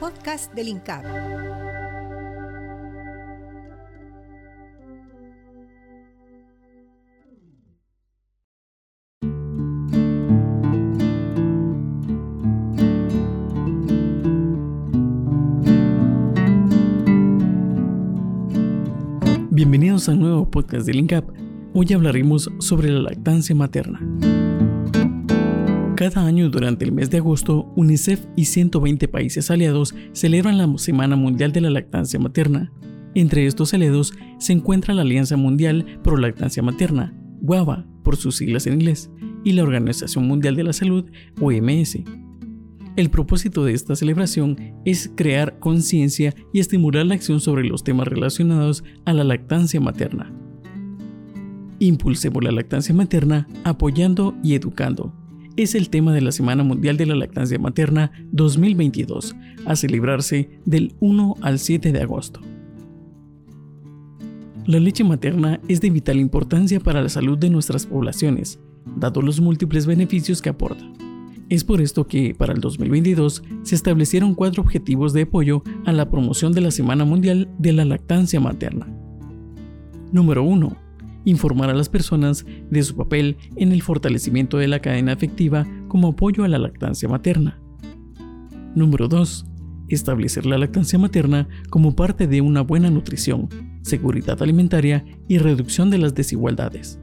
Podcast del INCAP. Bienvenidos a un nuevo podcast del INCAP. Hoy hablaremos sobre la lactancia materna. Cada año durante el mes de agosto, UNICEF y 120 países aliados celebran la Semana Mundial de la Lactancia Materna. Entre estos aliados se encuentra la Alianza Mundial Pro Lactancia Materna, WABA por sus siglas en inglés, y la Organización Mundial de la Salud, OMS. El propósito de esta celebración es crear conciencia y estimular la acción sobre los temas relacionados a la lactancia materna. Impulsemos la lactancia materna apoyando y educando es el tema de la Semana Mundial de la Lactancia Materna 2022, a celebrarse del 1 al 7 de agosto. La leche materna es de vital importancia para la salud de nuestras poblaciones, dado los múltiples beneficios que aporta. Es por esto que, para el 2022, se establecieron cuatro objetivos de apoyo a la promoción de la Semana Mundial de la Lactancia Materna. Número 1 informar a las personas de su papel en el fortalecimiento de la cadena afectiva como apoyo a la lactancia materna. Número 2. Establecer la lactancia materna como parte de una buena nutrición, seguridad alimentaria y reducción de las desigualdades.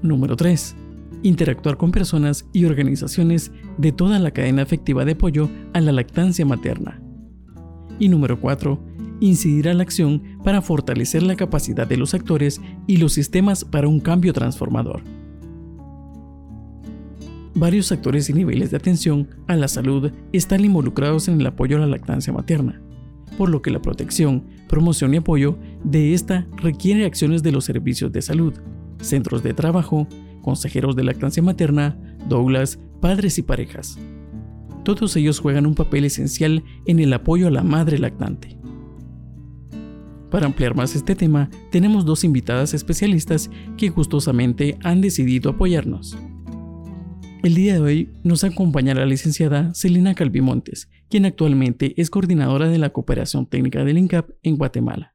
Número 3. Interactuar con personas y organizaciones de toda la cadena afectiva de apoyo a la lactancia materna. Y número 4 incidirá la acción para fortalecer la capacidad de los actores y los sistemas para un cambio transformador. Varios actores y niveles de atención a la salud están involucrados en el apoyo a la lactancia materna, por lo que la protección, promoción y apoyo de esta requiere acciones de los servicios de salud, centros de trabajo, consejeros de lactancia materna, doulas, padres y parejas. Todos ellos juegan un papel esencial en el apoyo a la madre lactante. Para ampliar más este tema, tenemos dos invitadas especialistas que gustosamente han decidido apoyarnos. El día de hoy nos acompaña la licenciada Celina Calvimontes, quien actualmente es coordinadora de la cooperación técnica del INCAP en Guatemala.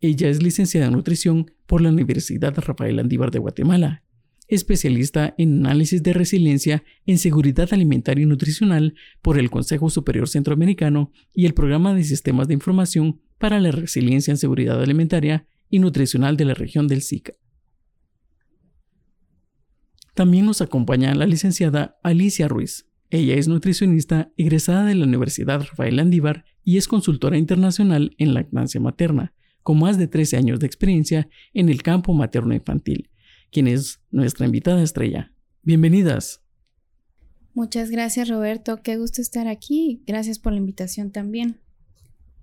Ella es licenciada en nutrición por la Universidad Rafael Andívar de Guatemala especialista en análisis de resiliencia en seguridad alimentaria y nutricional por el Consejo Superior Centroamericano y el Programa de Sistemas de Información para la Resiliencia en Seguridad Alimentaria y Nutricional de la región del SICA. También nos acompaña la licenciada Alicia Ruiz. Ella es nutricionista egresada de la Universidad Rafael Andívar y es consultora internacional en lactancia materna, con más de 13 años de experiencia en el campo materno-infantil quien es nuestra invitada estrella. Bienvenidas. Muchas gracias Roberto, qué gusto estar aquí. Gracias por la invitación también.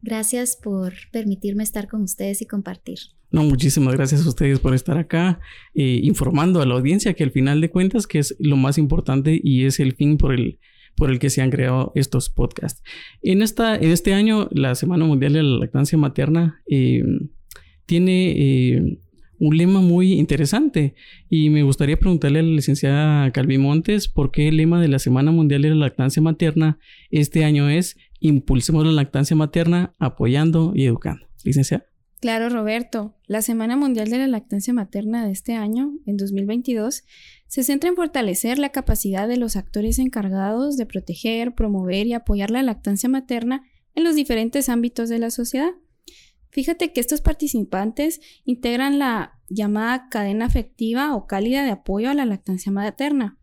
Gracias por permitirme estar con ustedes y compartir. No, muchísimas gracias a ustedes por estar acá eh, informando a la audiencia que al final de cuentas que es lo más importante y es el fin por el, por el que se han creado estos podcasts. En, esta, en este año, la Semana Mundial de la Lactancia Materna eh, tiene eh, un lema muy interesante. Y me gustaría preguntarle a la licenciada Calvi Montes por qué el lema de la Semana Mundial de la Lactancia Materna este año es Impulsemos la lactancia materna apoyando y educando. Licenciada. Claro, Roberto. La Semana Mundial de la Lactancia Materna de este año, en 2022, se centra en fortalecer la capacidad de los actores encargados de proteger, promover y apoyar la lactancia materna en los diferentes ámbitos de la sociedad. Fíjate que estos participantes integran la llamada cadena afectiva o cálida de apoyo a la lactancia materna.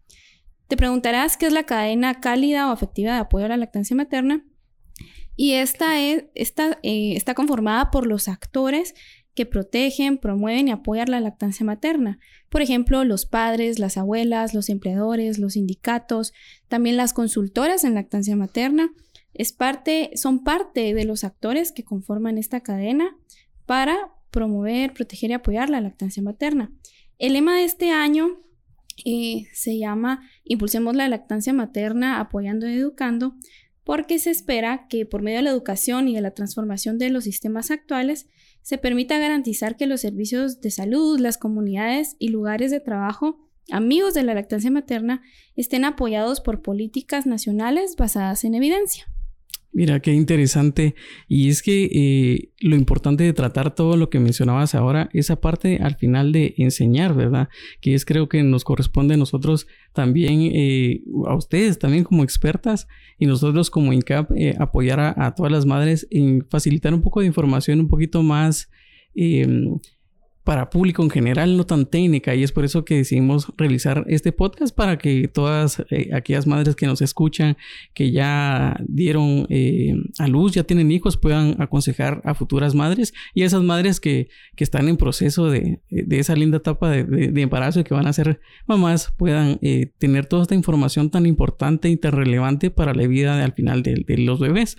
Te preguntarás qué es la cadena cálida o afectiva de apoyo a la lactancia materna. Y esta, es, eh, está conformada por los actores que protegen, promueven y apoyan la lactancia materna. Por ejemplo, los padres, las abuelas, los empleadores, los sindicatos, también las consultoras en lactancia materna, es parte, son parte de los actores que conforman esta cadena para promover, proteger y apoyar la lactancia materna. El lema de este año eh, se llama Impulsemos la lactancia materna apoyando y educando, porque se espera que por medio de la educación y de la transformación de los sistemas actuales se permita garantizar que los servicios de salud, las comunidades y lugares de trabajo amigos de la lactancia materna estén apoyados por políticas nacionales basadas en evidencia. Mira, qué interesante. Y es que eh, lo importante de tratar todo lo que mencionabas ahora, esa parte al final de enseñar, ¿verdad? Que es creo que nos corresponde a nosotros también, eh, a ustedes también como expertas y nosotros como INCAP, eh, apoyar a, todas las madres en facilitar un poco de información un poquito más em, para público en general, no tan técnica, y es por eso que decidimos realizar este podcast para que todas eh, aquellas madres que nos escuchan, que ya dieron eh, a luz, ya tienen hijos, puedan aconsejar a futuras madres y a esas madres que, que están en proceso de, de esa linda etapa de, de, embarazo y que van a ser mamás, puedan eh, tener toda esta información tan importante y tan relevante para la vida al final de, los bebés.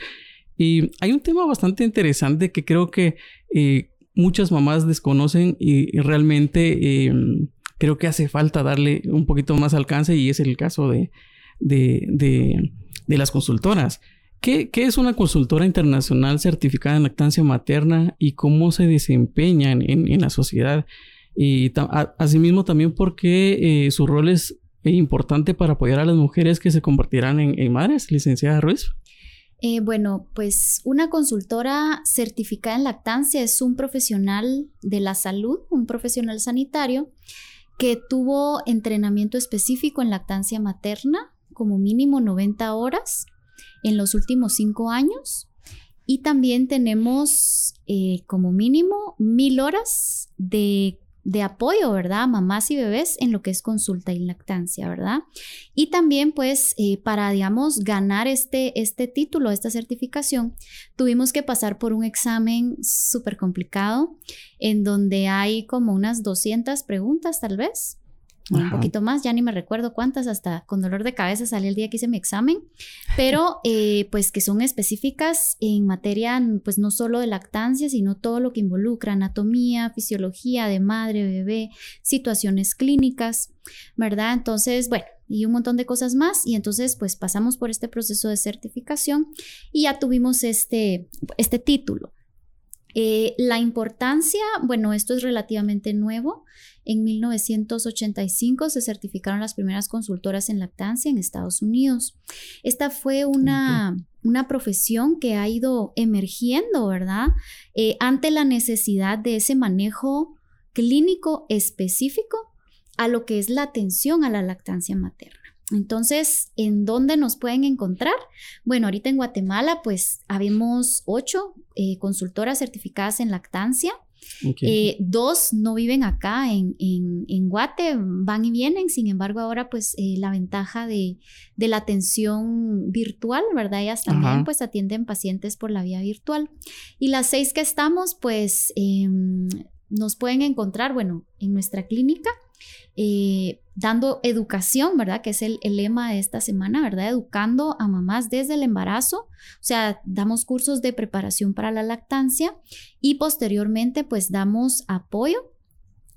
Y hay un tema bastante interesante que creo que muchas mamás desconocen y, realmente em, creo que hace falta darle un poquito más alcance y es el caso de, de, las consultoras. ¿Qué, es una consultora internacional certificada en lactancia materna y cómo se desempeña en, la sociedad? Y asimismo también porque eh, su rol es importante para apoyar a las mujeres que se convertirán en, en madres, licenciada Ruiz. Eh, bueno, pues una consultora certificada en lactancia es un profesional de la salud, un profesional sanitario que tuvo entrenamiento específico en lactancia materna, como mínimo 90 horas en los últimos cinco años. Y también tenemos eh, como mínimo mil horas de de apoyo, ¿verdad? Mamás y bebés en lo que es consulta y lactancia, ¿verdad? Y también, pues, eh, para, digamos, ganar este, este título, esta certificación, tuvimos que pasar por un examen súper complicado en donde hay como unas 200 preguntas, tal vez, un poquito más, ya ni me recuerdo cuántas, hasta con dolor de cabeza salí el día que hice mi examen, pero eh, pues que son específicas en materia, pues no solo de lactancia, sino todo lo que involucra anatomía, fisiología de madre, bebé, situaciones clínicas, ¿verdad? Entonces, bueno, y un montón de cosas más, y entonces pues pasamos por este proceso de certificación y ya tuvimos este, este título. Eh, la importancia, bueno, esto es relativamente nuevo. En 1985 se certificaron las primeras consultoras en lactancia en Estados Unidos. Esta fue una, una profesión que ha ido emergiendo, ¿verdad? Eh, ante la necesidad de ese manejo clínico específico a lo que es la atención a la lactancia materna. Entonces, ¿en dónde nos pueden encontrar? Bueno, ahorita en Guatemala, pues habemos ocho eh, consultoras certificadas en lactancia. Eh, dos no viven acá en, en, Guate, van y vienen, sin embargo ahora pues eh, la ventaja de, la atención virtual, ¿verdad? Ellas también pues atienden pacientes por la vía virtual. Y las seis que estamos pues em, nos pueden encontrar, bueno, en nuestra clínica eh, dando educación, ¿verdad? Que es el, lema de esta semana, ¿verdad? Educando a mamás desde el embarazo. O sea, damos cursos de preparación para la lactancia y posteriormente pues damos apoyo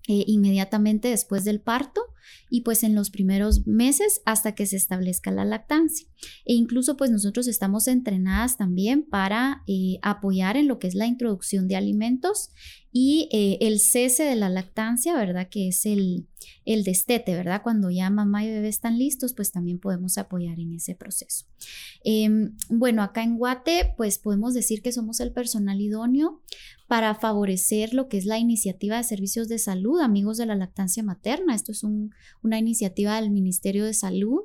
eh, inmediatamente después del parto y pues en los primeros meses hasta que se establezca la lactancia. E incluso pues nosotros estamos entrenadas también para eh, apoyar en lo que es la introducción de alimentos y eh, el cese de la lactancia, ¿verdad? Que es el, el destete, ¿verdad? Cuando ya mamá y bebé están listos, pues también podemos apoyar en ese proceso. Em, bueno, acá en Guate, pues podemos decir que somos el personal idóneo para favorecer lo que es la iniciativa de servicios de salud, amigos de la lactancia materna. Esto es una iniciativa del Ministerio de Salud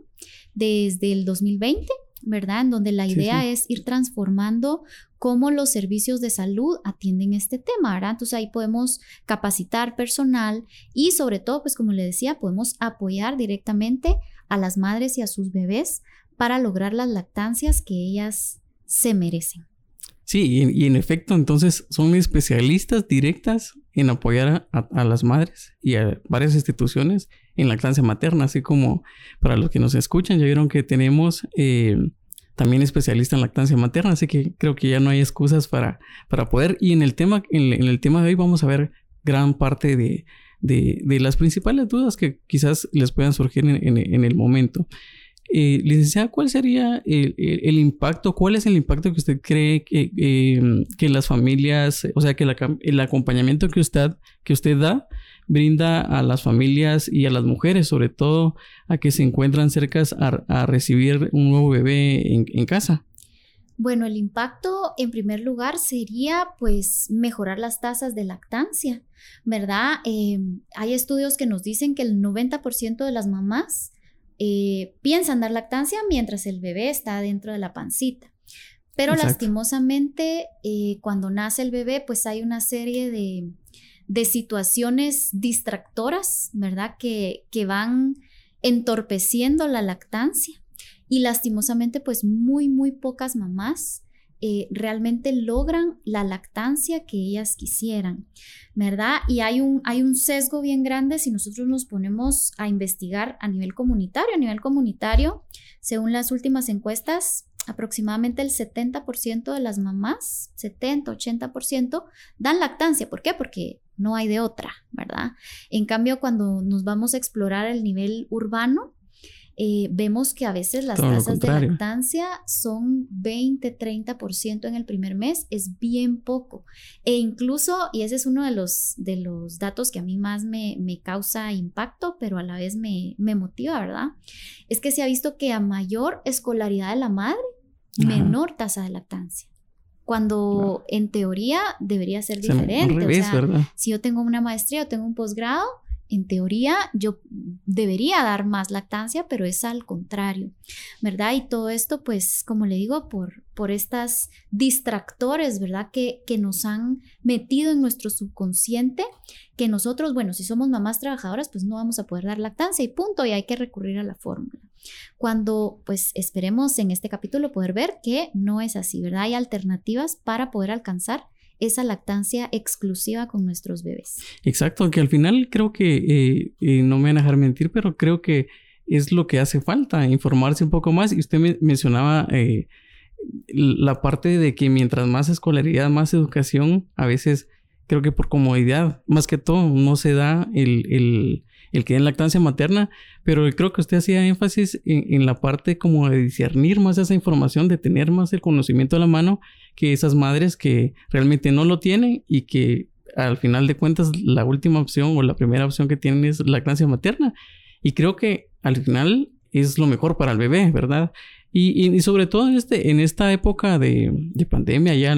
desde el 2020. ¿verdad? En donde la idea es ir transformando cómo los servicios de salud atienden este tema, ¿verdad? Entonces ahí podemos capacitar personal y sobre todo, pues como le decía, podemos apoyar directamente a las madres y a sus bebés para lograr las lactancias que ellas se merecen. Sí, y, en efecto, entonces son especialistas directas en apoyar a, las madres y a varias instituciones en lactancia materna, así como para los que nos escuchan, ya vieron que tenemos eh, también especialista en lactancia materna, así que creo que ya no hay excusas para, para poder. Y en el tema, en, el tema de hoy vamos a ver gran parte de, de, las principales dudas que quizás les puedan surgir en, en el momento. Eh, licenciada, ¿cuál sería el, impacto? ¿Cuál es el impacto que usted cree que, em, que las familias, o sea, que el acompañamiento que usted, que usted da brinda a las familias y a las mujeres, sobre todo a que se encuentran cerca a, recibir un nuevo bebé en, casa? Bueno, el impacto en primer lugar sería pues mejorar las tasas de lactancia, ¿verdad? Eh, hay estudios que nos dicen que el 90% de las mamás eh, piensan dar lactancia mientras el bebé está dentro de la pancita. Pero lastimosamente, eh, cuando nace el bebé, pues hay una serie de, situaciones distractoras, ¿verdad? Que, que van entorpeciendo la lactancia. Y lastimosamente, pues muy, muy pocas mamás eh, realmente logran la lactancia que ellas quisieran, ¿verdad? Y hay un, hay un sesgo bien grande si nosotros nos ponemos a investigar a nivel comunitario. A nivel comunitario, según las últimas encuestas, aproximadamente el 70% de las mamás, 70, 80%, dan lactancia. ¿Por qué? Porque no hay de otra, ¿verdad? En cambio, cuando nos vamos a explorar el nivel urbano, eh, vemos que a veces las tasas de lactancia son 20, 30% en el primer mes, es bien poco. E incluso, y ese es uno de los, de los datos que a mí más me, me causa impacto, pero a la vez me, me, motiva, ¿verdad? Es que se ha visto que a mayor escolaridad de la madre, menor tasa de lactancia cuando en teoría debería ser diferente. o sea, si yo tengo una maestría o tengo un posgrado, en teoría yo debería dar más lactancia, pero es al contrario, ¿verdad? Y todo esto, pues, como le digo, por, por estas distractores, ¿verdad? Que, que nos han metido en nuestro subconsciente, que nosotros, bueno, si somos mamás trabajadoras, pues no vamos a poder dar lactancia y punto, y hay que recurrir a la fórmula. Cuando, pues, esperemos en este capítulo poder ver que no es así, ¿verdad? Hay alternativas para poder alcanzar esa lactancia exclusiva con nuestros bebés. Exacto, que al final creo que, eh, eh, no me van a dejar mentir, pero creo que es lo que hace falta, informarse un poco más. Y usted me mencionaba eh, la parte de que mientras más escolaridad, más educación, a veces creo que por comodidad, más que todo, no se da el, el que en lactancia materna, pero creo que usted hacía énfasis en, la parte como de discernir más esa información, de tener más el conocimiento a la mano que esas madres que realmente no lo tienen y que al final de cuentas la última opción o la primera opción que tienen es lactancia materna. Y creo que al final es lo mejor para el bebé, ¿verdad? Y, sobre todo en, este, en esta época de, pandemia, ya,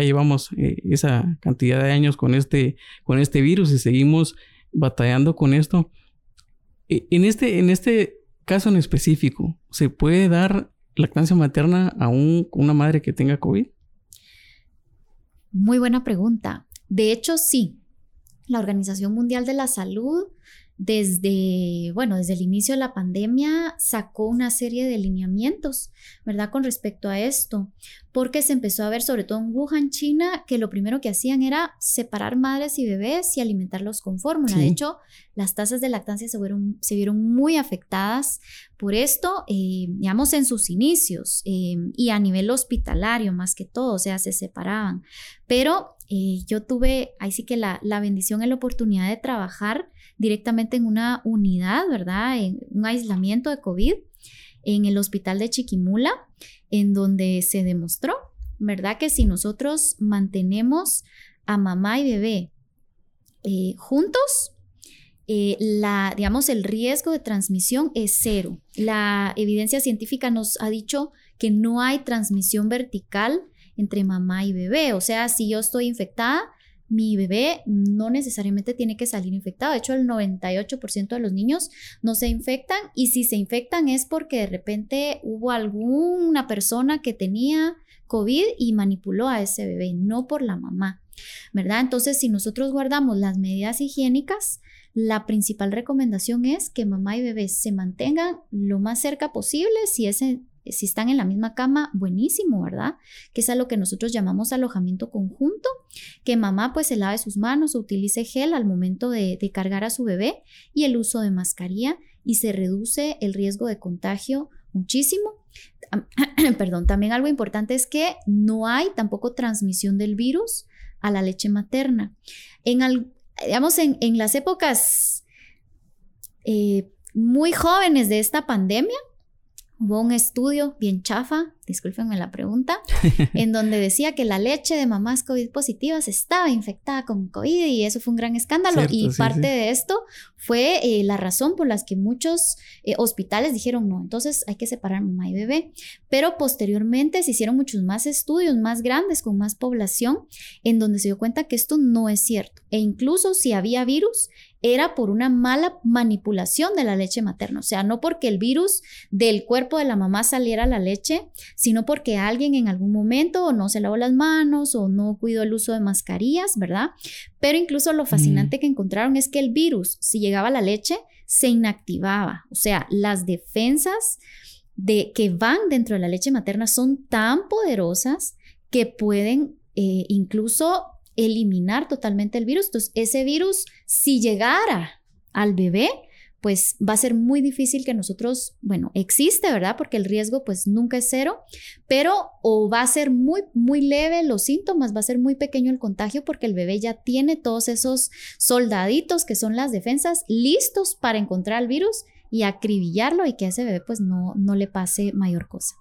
llevamos eh, esa cantidad de años con este, con este virus y seguimos batallando con esto. E, en este, en este caso en específico, ¿se puede dar lactancia materna a una madre que tenga COVID? Muy buena pregunta. De hecho, sí. La Organización Mundial de la Salud desde, bueno, desde el inicio de la pandemia sacó una serie de lineamientos, ¿verdad? Con respecto a esto, porque se empezó a ver, sobre todo en Wuhan, China, que lo primero que hacían era separar madres y bebés y alimentarlos con fórmula. De hecho, las tasas de lactancia se vieron, se vieron muy afectadas por esto, eh, digamos, en sus inicios eh, y a nivel hospitalario más que todo, o sea, se separaban. Pero eh, yo tuve, ahí sí que la, la bendición y la oportunidad de trabajar directamente en una unidad, ¿verdad? En un aislamiento de COVID en el hospital de Chiquimula, en donde se demostró, ¿verdad? Que si nosotros mantenemos a mamá y bebé eh, juntos, eh, la, digamos, el riesgo de transmisión es cero. La evidencia científica nos ha dicho que no hay transmisión vertical entre mamá y bebé. O sea, si yo estoy infectada, mi bebé no necesariamente tiene que salir infectado. De hecho, el 98% de los niños no se infectan y si se infectan es porque de repente hubo alguna persona que tenía COVID y manipuló a ese bebé, no por la mamá, ¿verdad? Entonces, si nosotros guardamos las medidas higiénicas, la principal recomendación es que mamá y bebé se mantengan lo más cerca posible si ese si están en la misma cama, buenísimo, ¿verdad? Que es a lo que nosotros llamamos alojamiento conjunto, que mamá pues se lave sus manos utilice gel al momento de, cargar a su bebé y el uso de mascarilla y se reduce el riesgo de contagio muchísimo. Perdón, también algo importante es que no hay tampoco transmisión del virus a la leche materna. En, digamos, en, las épocas eh, muy jóvenes de esta pandemia, hubo un estudio bien chafa, discúlpenme la pregunta, en donde decía que la leche de mamás COVID positivas estaba infectada con COVID y eso fue un gran escándalo. y parte de esto fue eh, la razón por las que muchos eh, hospitales dijeron no, entonces hay que separar mamá y bebé. Pero posteriormente se hicieron muchos más estudios más grandes con más población en donde se dio cuenta que esto no es cierto. E incluso si había virus, era por una mala manipulación de la leche materna. O sea, no porque el virus del cuerpo de la mamá saliera a la leche, sino porque alguien en algún momento no se lavó las manos o no cuidó el uso de mascarillas, ¿verdad? Pero incluso lo fascinante mm. que encontraron es que el virus, si llegaba a la leche, se inactivaba. O sea, las defensas de, que van dentro de la leche materna son tan poderosas que pueden eh, incluso eliminar totalmente el virus. Entonces, ese virus, si llegara al bebé, pues va a ser muy difícil que nosotros, bueno, existe, ¿verdad? Porque el riesgo pues nunca es cero, pero o va a ser muy, muy leve los síntomas, va a ser muy pequeño el contagio porque el bebé ya tiene todos esos soldaditos que son las defensas listos para encontrar el virus y acribillarlo y que a ese bebé pues no, no le pase mayor cosa.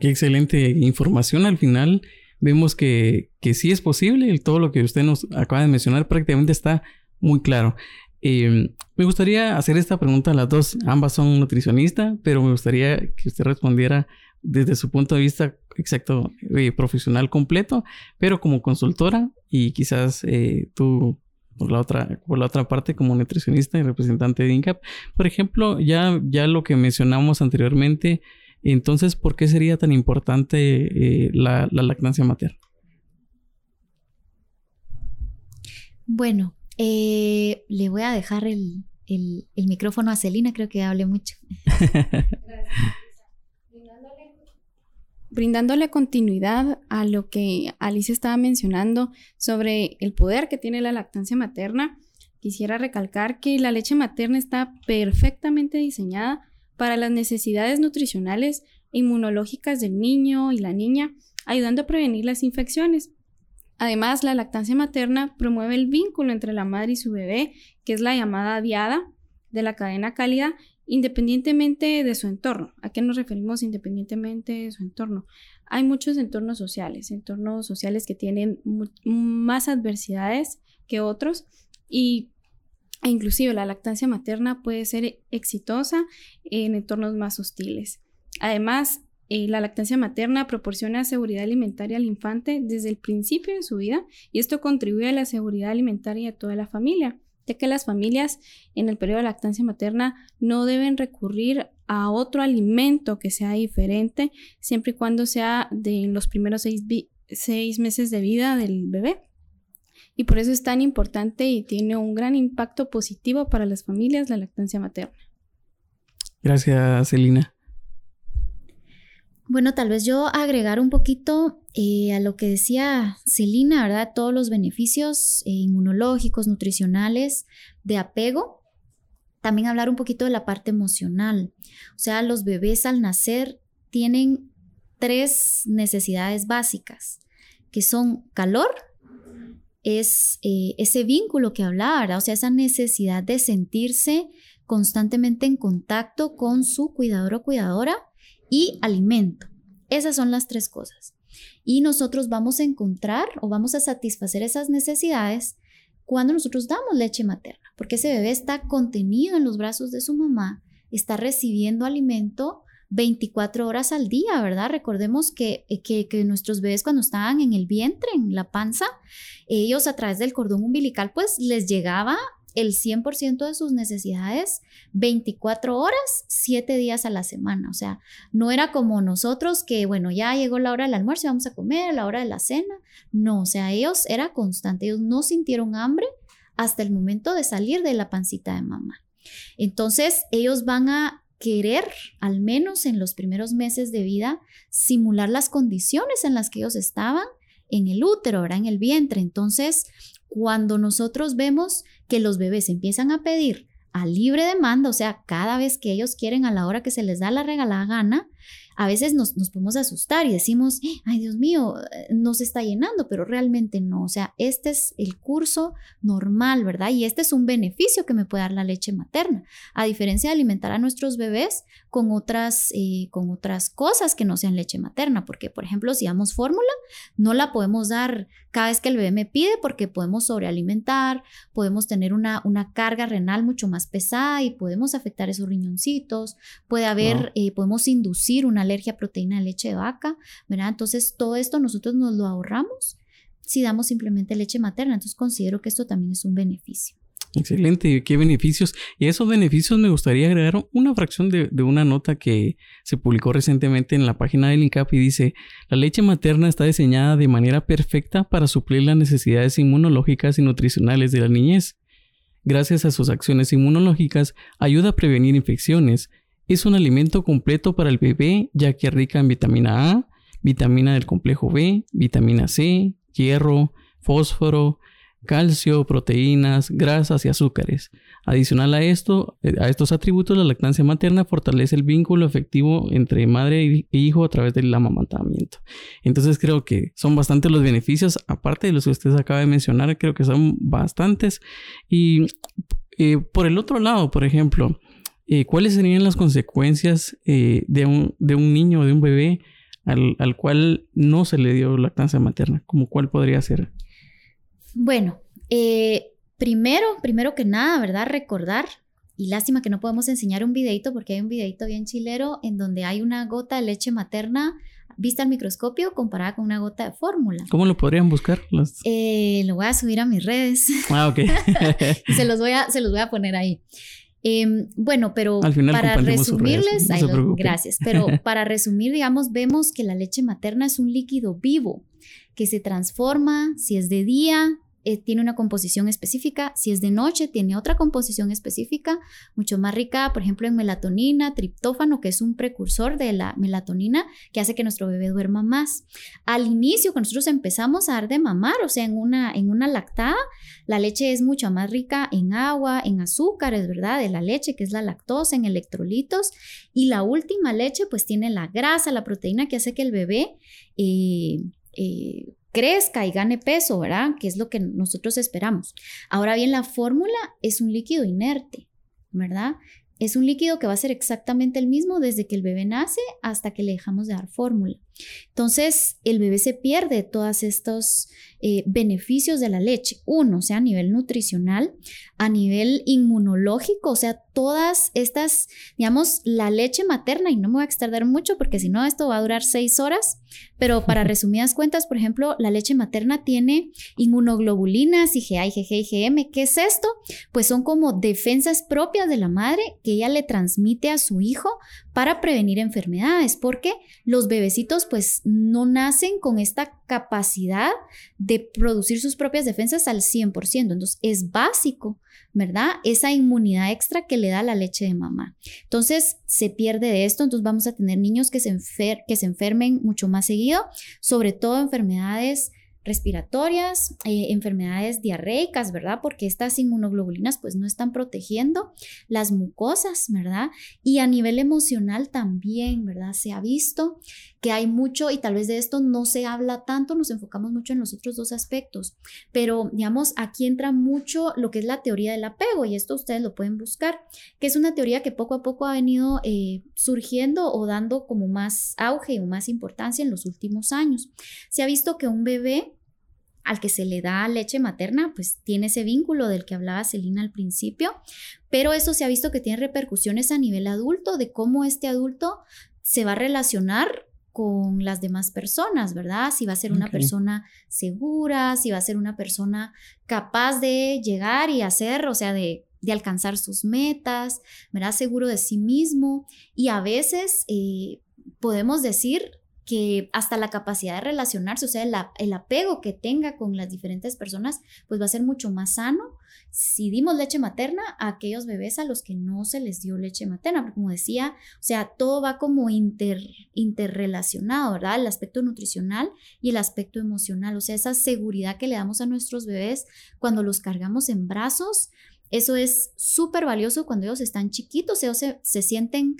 qué excelente información al final vemos que, que sí es posible. Todo lo que usted nos acaba de mencionar prácticamente está muy claro. Eh, me gustaría hacer esta pregunta a las dos. Ambas son nutricionistas, pero me gustaría que usted respondiera desde su punto de vista exacto, eh, profesional completo, pero como consultora y quizás eh, tú por la otra por la otra parte como nutricionista y representante de INCAP. Por ejemplo, ya ya lo que mencionamos anteriormente entonces, ¿por qué sería tan importante eh, la, lactancia materna? Bueno, eh, le voy a dejar el, micrófono a Celina, creo que hable mucho. Brindándole continuidad a lo que Alicia estaba mencionando sobre el poder que tiene la lactancia materna, quisiera recalcar que la leche materna está perfectamente diseñada para las necesidades nutricionales e inmunológicas del niño y la niña, ayudando a prevenir las infecciones. Además, la lactancia materna promueve el vínculo entre la madre y su bebé, que es la llamada diada de la cadena cálida, independientemente de su entorno. ¿A qué nos referimos independientemente de su entorno? Hay muchos entornos sociales, entornos sociales que tienen más adversidades que otros y e inclusive la lactancia materna puede ser exitosa en entornos más hostiles. Además, eh, la lactancia materna proporciona seguridad alimentaria al infante desde el principio de su vida y esto contribuye a la seguridad alimentaria de toda la familia, ya que las familias en el periodo de lactancia materna no deben recurrir a otro alimento que sea diferente siempre y cuando sea de los primeros seis meses de vida del bebé y por eso es tan importante y tiene un gran impacto positivo para las familias la lactancia materna. Gracias, Celina. Bueno, tal vez yo agregar un poquito eh, a lo que decía Celina, ¿verdad? Todos los beneficios eh, inmunológicos, nutricionales, de apego. También hablar un poquito de la parte emocional. O sea, los bebés al nacer tienen tres necesidades básicas, que son calor, es eh, ese vínculo que hablaba, o sea, esa necesidad de sentirse constantemente en contacto con su cuidador o cuidadora y alimento. Esas son las tres cosas. Y nosotros vamos a encontrar o vamos a satisfacer esas necesidades cuando nosotros damos leche materna, porque ese bebé está contenido en los brazos de su mamá, está recibiendo alimento 24 horas al día, ¿verdad? Recordemos eh, que, que, nuestros bebés cuando estaban en el vientre, en la panza, ellos a través del cordón umbilical, pues les llegaba el 100% de sus necesidades 24 horas, 7 días a la semana. O sea, no era como nosotros que, bueno, ya llegó la hora del almuerzo, vamos a comer, la hora de la cena. No, o sea, ellos era constante, ellos no sintieron hambre hasta el momento de salir de la pancita de mamá. Entonces, ellos van a querer, al menos en los primeros meses de vida, simular las condiciones en las que ellos estaban en el útero, ahora en el vientre. Entonces, cuando nosotros vemos que los bebés empiezan a pedir a libre demanda, o sea, cada vez que ellos quieren a la hora que se les da la regalada gana, a veces nos, nos podemos asustar y decimos, ay Dios mío, no se está llenando, pero realmente no. O sea, este es el curso normal, ¿verdad? Y este es un beneficio que me puede dar la leche materna, a diferencia de alimentar a nuestros bebés con otras, eh, con otras cosas que no sean leche materna, porque por ejemplo, si damos fórmula, no la podemos dar cada vez que el bebé me pide porque podemos sobrealimentar, podemos tener una, una carga renal mucho más pesada y podemos afectar esos riñoncitos, puede haber, eh, podemos inducir una alergia a proteína de leche de vaca, ¿verdad? Entonces, todo esto nosotros nos lo ahorramos si damos simplemente leche materna. Entonces, considero que esto también es un beneficio. Excelente, qué beneficios. Y a esos beneficios me gustaría agregar una fracción de, una nota que se publicó recientemente en la página del INCAP y dice, la leche materna está diseñada de manera perfecta para suplir las necesidades inmunológicas y nutricionales de la niñez. Gracias a sus acciones inmunológicas, ayuda a prevenir infecciones. Es un alimento completo para el bebé ya que rica en vitamina A, vitamina del complejo B, vitamina C, hierro, fósforo, calcio, proteínas, grasas y azúcares. Adicional a esto, eh, a estos atributos, la lactancia materna fortalece el vínculo efectivo entre madre e hijo a través del amamantamiento. Entonces creo que son bastantes los beneficios, aparte de los que usted acaba de mencionar, creo que son bastantes. Y eh, por el otro lado, por ejemplo, eh, ¿cuáles serían las consecuencias de, un, de un niño o de un bebé al, al cual no se le dio lactancia materna? ¿Cómo cuál podría ser? Bueno, eh, primero, primero que nada, ¿verdad? Recordar, y lástima que no podemos enseñar un videito porque hay un videito bien chilero en donde hay una gota de leche materna vista al microscopio comparada con una gota de fórmula. ¿Cómo lo podrían buscar? Eh, lo voy a subir a mis redes. Ah, ok. se, los voy a, se los voy a poner ahí. Em, bueno, pero para resumirles, gracias, pero para resumir, digamos, vemos que la leche materna es un líquido vivo que se transforma si es de día, eh, tiene una composición específica, si es de noche tiene otra composición específica, mucho más rica, por ejemplo, en melatonina, triptófano, que es un precursor de la melatonina que hace que nuestro bebé duerma más. Al inicio, cuando nosotros empezamos a dar de mamar, o sea, en una, en una lactada, la leche es mucho más rica en agua, en azúcares, ¿verdad? De la leche, que es la lactosa, en electrolitos. Y la última leche, pues tiene la grasa, la proteína que hace que el bebé... Eh, eh, crezca y gane peso, ¿verdad? Que es lo que nosotros esperamos. Ahora bien, la fórmula es un líquido inerte, ¿verdad? Es un líquido que va a ser exactamente el mismo desde que el bebé nace hasta que le dejamos de dar fórmula. Entonces, el bebé se pierde todos estos eh, beneficios de la leche. Uno, o sea, a nivel nutricional, a nivel inmunológico, o sea, todas estas, digamos, la leche materna, y no me voy a extender mucho porque si no, esto va a durar seis horas, pero para resumidas cuentas, por ejemplo, la leche materna tiene inmunoglobulinas, IgA, IgG, IgM. ¿Qué es esto? Pues son como defensas propias de la madre que ella le transmite a su hijo para prevenir enfermedades, porque los bebecitos pues no nacen con esta capacidad de producir sus propias defensas al 100%, entonces es básico, ¿verdad? Esa inmunidad extra que le da la leche de mamá. Entonces se pierde de esto, entonces vamos a tener niños que se, que se enfermen mucho más seguido, sobre todo enfermedades respiratorias, eh, enfermedades diarreicas, ¿verdad? Porque estas inmunoglobulinas pues no están protegiendo las mucosas, ¿verdad? Y a nivel emocional también, ¿verdad? Se ha visto que hay mucho y tal vez de esto no se habla tanto, nos enfocamos mucho en los otros dos aspectos, pero digamos, aquí entra mucho lo que es la teoría del apego y esto ustedes lo pueden buscar, que es una teoría que poco a poco ha venido eh, surgiendo o dando como más auge o más importancia en los últimos años. Se ha visto que un bebé al que se le da leche materna, pues tiene ese vínculo del que hablaba Celina al principio, pero eso se ha visto que tiene repercusiones a nivel adulto de cómo este adulto se va a relacionar con las demás personas, ¿verdad? Si va a ser una persona segura, si va a ser una persona capaz de llegar y hacer, o sea, de, de alcanzar sus metas, ¿verdad? Seguro de sí mismo. Y a veces eh, podemos decir que hasta la capacidad de relacionarse, o sea, el, apego que tenga con las diferentes personas, pues va a ser mucho más sano si dimos leche materna a aquellos bebés a los que no se les dio leche materna, porque como decía, o sea, todo va como inter, interrelacionado, ¿verdad? El aspecto nutricional y el aspecto emocional, o sea, esa seguridad que le damos a nuestros bebés cuando los cargamos en brazos, eso es súper valioso cuando ellos están chiquitos, ellos se, se sienten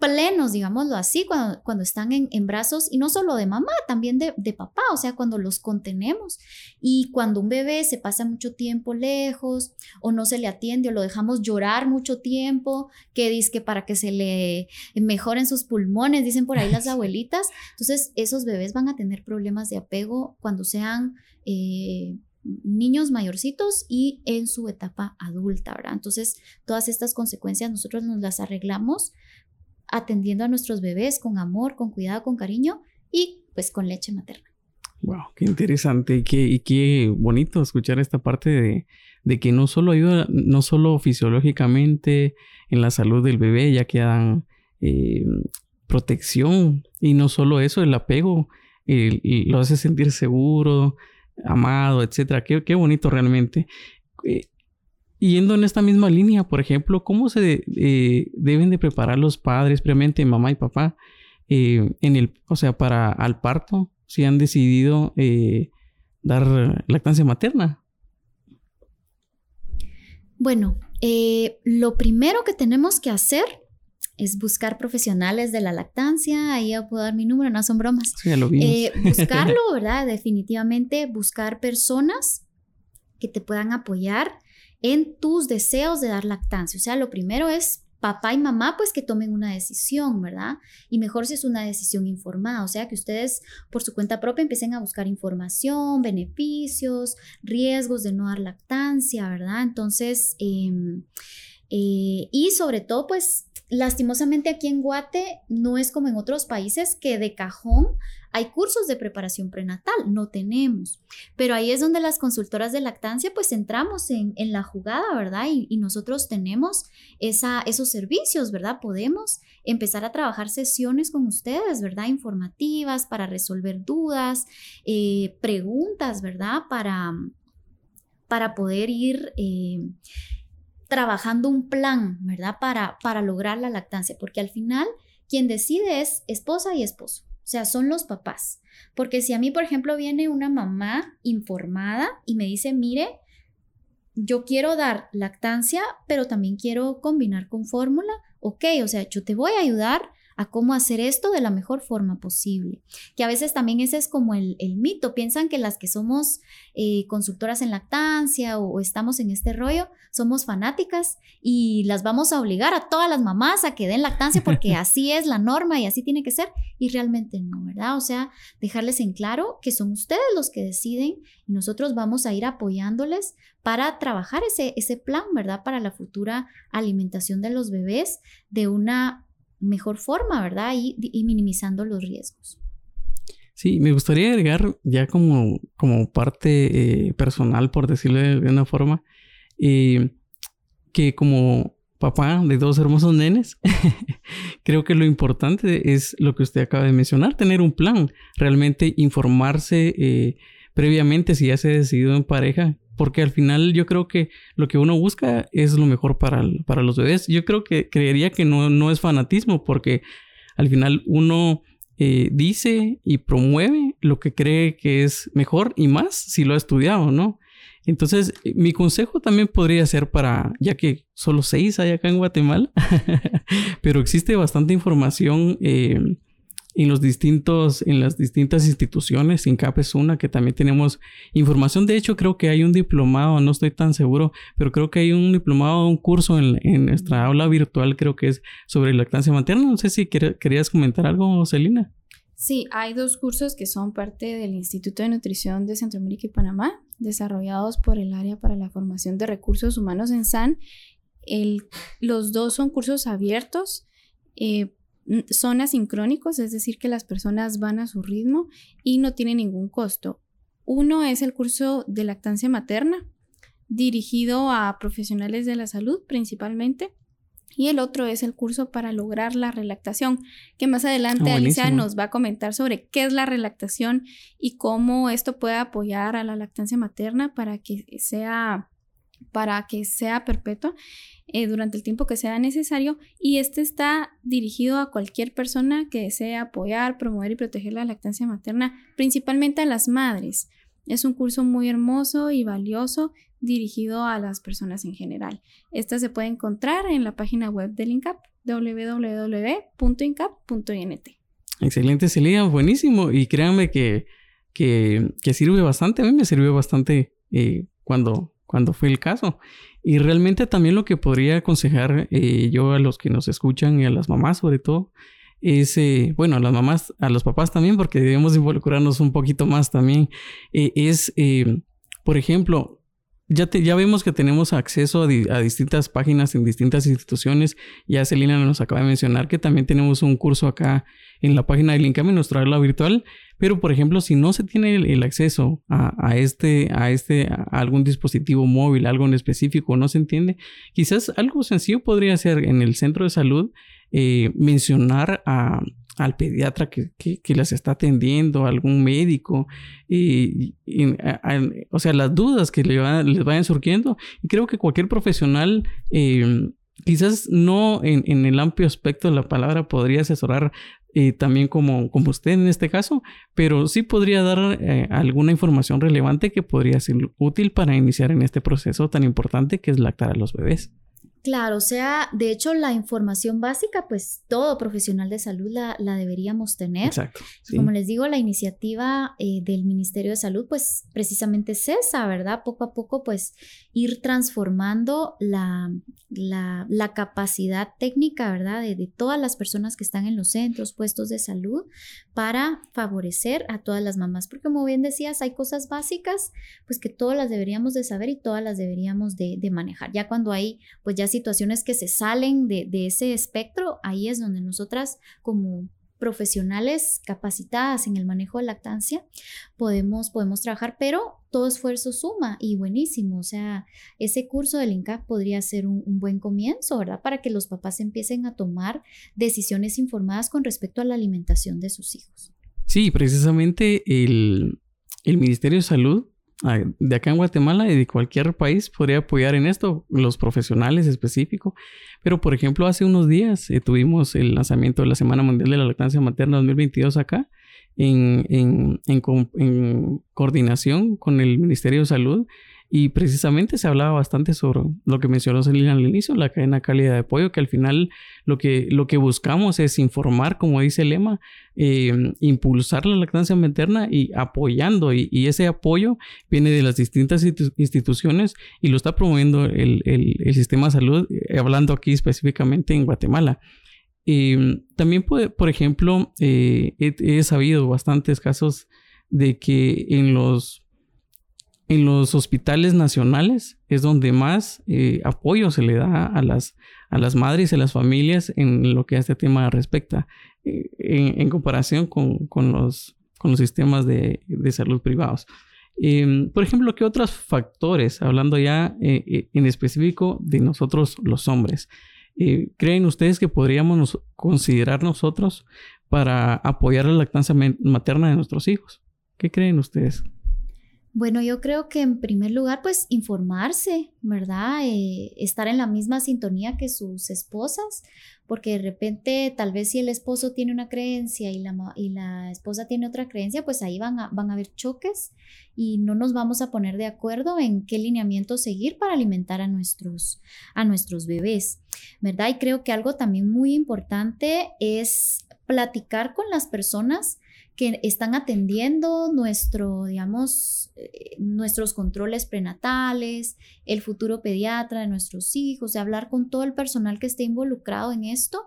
plenos, digámoslo así, cuando, cuando están en, en, brazos, y no solo de mamá, también de, de, papá, o sea, cuando los contenemos. Y cuando un bebé se pasa mucho tiempo lejos, o no se le atiende, o lo dejamos llorar mucho tiempo, que dice que para que se le mejoren sus pulmones, dicen por ahí las abuelitas, entonces esos bebés van a tener problemas de apego cuando sean... Eh, niños mayorcitos y en su etapa adulta, ¿verdad? Entonces, todas estas consecuencias nosotros nos las arreglamos atendiendo a nuestros bebés con amor, con cuidado, con cariño y pues con leche materna. Wow, qué interesante y qué, y qué bonito escuchar esta parte de, de, que no solo ayuda, no solo fisiológicamente en la salud del bebé, ya que dan eh, protección y no solo eso, el apego lo hace sentir seguro, amado, etcétera. Qué, qué bonito realmente. Eh, yendo en esta misma línea, por ejemplo, ¿cómo se eh, deben de preparar los padres previamente, mamá y papá, eh, en el, o sea, para al parto, si han decidido eh, dar lactancia materna? Bueno, lo primero que tenemos que hacer es buscar profesionales de la lactancia, ahí ya puedo dar mi número, no son bromas. Sí, ya lo vimos. buscarlo, ¿verdad? Definitivamente buscar personas que te puedan apoyar en tus deseos de dar lactancia. O sea, lo primero es papá y mamá, pues que tomen una decisión, ¿verdad? Y mejor si es una decisión informada, o sea, que ustedes por su cuenta propia empiecen a buscar información, beneficios, riesgos de no dar lactancia, ¿verdad? Entonces, em, eh, y sobre todo, pues lastimosamente aquí en Guate no es como en otros países que de cajón hay cursos de preparación prenatal, no tenemos. Pero ahí es donde las consultoras de lactancia pues entramos en, la jugada, ¿verdad? Y, nosotros tenemos esos servicios, ¿verdad? Podemos empezar a trabajar sesiones con ustedes, ¿verdad? Informativas para resolver dudas, eh, preguntas, ¿verdad? Para, para poder ir... Eh, trabajando un plan, ¿verdad? Para, para lograr la lactancia, porque al final quien decide es esposa y esposo, o sea, son los papás. Porque si a mí, por ejemplo, viene una mamá informada y me dice, mire, yo quiero dar lactancia, pero también quiero combinar con fórmula, ok, o sea, yo te voy a ayudar a cómo hacer esto de la mejor forma posible. Que a veces también ese es como el, mito, piensan que las que somos eh, consultoras en lactancia o, estamos en este rollo, somos fanáticas y las vamos a obligar a todas las mamás a que den lactancia porque así es la norma y así tiene que ser y realmente no, ¿verdad? O sea, dejarles en claro que son ustedes los que deciden y nosotros vamos a ir apoyándoles para trabajar ese, ese plan, ¿verdad? Para la futura alimentación de los bebés de una mejor forma, ¿verdad? Y, minimizando los riesgos. Sí, me gustaría agregar ya como, como parte eh, personal, por decirlo de una forma, eh, que como papá de dos hermosos nenes, creo que lo importante es lo que usted acaba de mencionar, tener un plan, realmente informarse eh, previamente si ya se ha decidido en pareja, porque al final yo creo que lo que uno busca es lo mejor para, para los bebés. Yo creo que creería que no, no es fanatismo, porque al final uno eh, dice y promueve lo que cree que es mejor y más si lo ha estudiado, ¿no? Entonces, mi consejo también podría ser para, ya que solo seis hay acá en Guatemala, pero existe bastante información eh, en los distintos, en las distintas instituciones, INCAP es una que también tenemos información. De hecho, creo que hay un diplomado, no estoy tan seguro, pero creo que hay un diplomado, un curso en, nuestra aula virtual, creo que es sobre lactancia materna. No sé si querías comentar algo, Celina. Sí, hay dos cursos que son parte del Instituto de Nutrición de Centroamérica y Panamá, desarrollados por el área para la formación de recursos humanos en SAN. El, los dos son cursos abiertos. Eh, son asincrónicos, es decir, que las personas van a su ritmo y no tienen ningún costo. Uno es el curso de lactancia materna, dirigido a profesionales de la salud principalmente. Y el otro es el curso para lograr la relactación, que más adelante ah, Alicia nos va a comentar sobre qué es la relactación y cómo esto puede apoyar a la lactancia materna para que sea para que sea perpetua eh, durante el tiempo que sea necesario y este está dirigido a cualquier persona que desee apoyar, promover y proteger la lactancia materna, principalmente a las madres. Es un curso muy hermoso y valioso dirigido a las personas en general. Esta se puede encontrar en la página web del INCAP, www.incap.int. Excelente, Celia, buenísimo. Y créanme que, que, sirve bastante. A mí me sirvió bastante eh, cuando, cuando fue el caso. Y realmente también lo que podría aconsejar eh, yo a los que nos escuchan y a las mamás sobre todo es, eh, bueno, a las mamás, a los papás también, porque debemos involucrarnos un poquito más también, eh, es, por ejemplo, ya, te, ya vemos que tenemos acceso a, distintas páginas en distintas instituciones. Ya Celina nos acaba de mencionar que también tenemos un curso acá en la página del INCAM en nuestra aula virtual. Pero, por ejemplo, si no se tiene el, acceso a, este, a este, a algún dispositivo móvil, algo en específico, no se entiende, quizás algo sencillo podría ser en el centro de salud eh, mencionar a, al pediatra que, que, las está atendiendo, algún médico, y, o sea, las dudas que le les vayan surgiendo. Y creo que cualquier profesional, eh, quizás no en, el amplio aspecto de la palabra, podría asesorar eh, también como, como usted en este caso, pero sí podría dar eh, alguna información relevante que podría ser útil para iniciar en este proceso tan importante que es lactar a los bebés. Claro, o sea, de hecho la información básica, pues todo profesional de salud la, la deberíamos tener. Exacto. Como les digo, la iniciativa eh, del Ministerio de Salud, pues precisamente es esa, ¿verdad? Poco a poco, pues ir transformando la, la, la capacidad técnica, ¿verdad? De, de, todas las personas que están en los centros, puestos de salud, para favorecer a todas las mamás. Porque como bien decías, hay cosas básicas, pues que todas las deberíamos de saber y todas las deberíamos de, de manejar. Ya cuando hay, pues ya situaciones que se salen de, ese espectro, ahí es donde nosotras como profesionales capacitadas en el manejo de lactancia, podemos, podemos trabajar, pero todo esfuerzo suma y buenísimo. O sea, ese curso del INCAP podría ser un, un, buen comienzo, ¿verdad? Para que los papás empiecen a tomar decisiones informadas con respecto a la alimentación de sus hijos. Sí, precisamente el, el Ministerio de Salud de acá en Guatemala y de cualquier país podría apoyar en esto, los profesionales específicos. Pero, por ejemplo, hace unos días eh, tuvimos el lanzamiento de la Semana Mundial de la Lactancia Materna 2022 acá, en, en, en coordinación con el Ministerio de Salud. Y precisamente se hablaba bastante sobre lo que mencionó Celina al inicio, la cadena cálida de apoyo, que al final lo que, lo que buscamos es informar, como dice el lema, eh, impulsar la lactancia materna y apoyando. Y, ese apoyo viene de las distintas instituciones y lo está promoviendo el, el, sistema de salud, eh, hablando aquí específicamente en Guatemala. También, por ejemplo, eh, he sabido bastantes casos de que en los en los hospitales nacionales es donde más eh, apoyo se le da a las, a las madres y a las familias en lo que a este tema respecta, eh, en, comparación con, los, con los sistemas de, salud privados. Em, por ejemplo, ¿qué otros factores, hablando ya eh, en específico de nosotros los hombres, creen ustedes que podríamos considerar nosotros para apoyar la lactancia materna de nuestros hijos? ¿Qué creen ustedes? Bueno, yo creo que en primer lugar, pues informarse, ¿verdad? Eh, estar en la misma sintonía que sus esposas, porque de repente tal vez si el esposo tiene una creencia y la, y la esposa tiene otra creencia, pues ahí van a, van a haber choques y no nos vamos a poner de acuerdo en qué lineamiento seguir para alimentar a nuestros, a nuestros bebés, ¿verdad? Y creo que algo también muy importante es platicar con las personas que están atendiendo nuestro, digamos, eh, nuestros controles prenatales, el futuro pediatra de nuestros hijos, de hablar con todo el personal que esté involucrado en esto,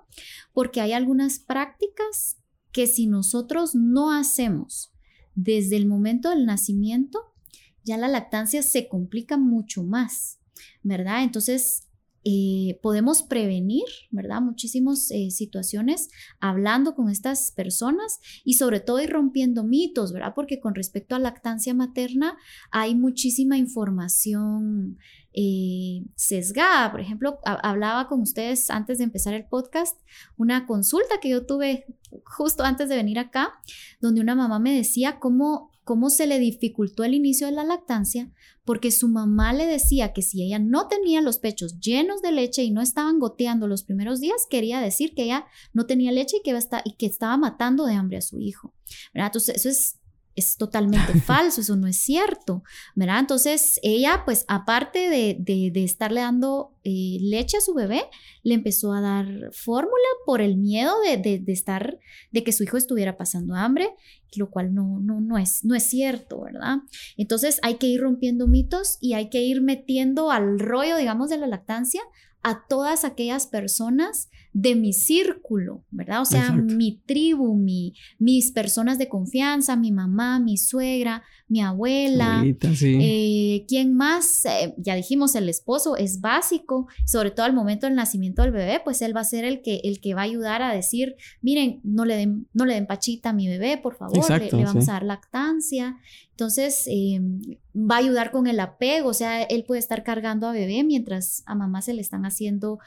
porque hay algunas prácticas que si nosotros no hacemos desde el momento del nacimiento, ya la lactancia se complica mucho más, ¿verdad? Entonces, eh, podemos prevenir, ¿verdad? Muchísimas eh, situaciones hablando con estas personas y sobre todo ir rompiendo mitos, ¿verdad? Porque con respecto a lactancia materna hay muchísima información eh, sesgada. Por ejemplo, hablaba con ustedes antes de empezar el podcast, una consulta que yo tuve justo antes de venir acá, donde una mamá me decía cómo, cómo se le dificultó el inicio de la lactancia porque su mamá le decía que si ella no tenía los pechos llenos de leche y no estaban goteando los primeros días, quería decir que ella no tenía leche y que, y que estaba matando de hambre a su hijo. Entonces, eso es es totalmente falso, eso no es cierto, ¿verdad? Entonces ella, pues aparte de, de, estarle dando eh, leche a su bebé, le empezó a dar fórmula por el miedo de, de, estar, de que su hijo estuviera pasando hambre, lo cual no, no, no, es, no es cierto, ¿verdad? Entonces hay que ir rompiendo mitos y hay que ir metiendo al rollo, digamos, de la lactancia a todas aquellas personas de mi círculo, ¿verdad? O sea, mi tribu, mi, mis personas de confianza, mi mamá, mi suegra, mi abuela, eh, ¿quién más? Eh, ya dijimos, el esposo es básico, sobre todo al momento del nacimiento del bebé, pues él va a ser el que, el que va a ayudar a decir, miren, no le den, no le den pachita a mi bebé, por favor, le, vamos a dar lactancia. Entonces, eh, va a ayudar con el apego, o sea, él puede estar cargando a bebé mientras a mamá se le están haciendo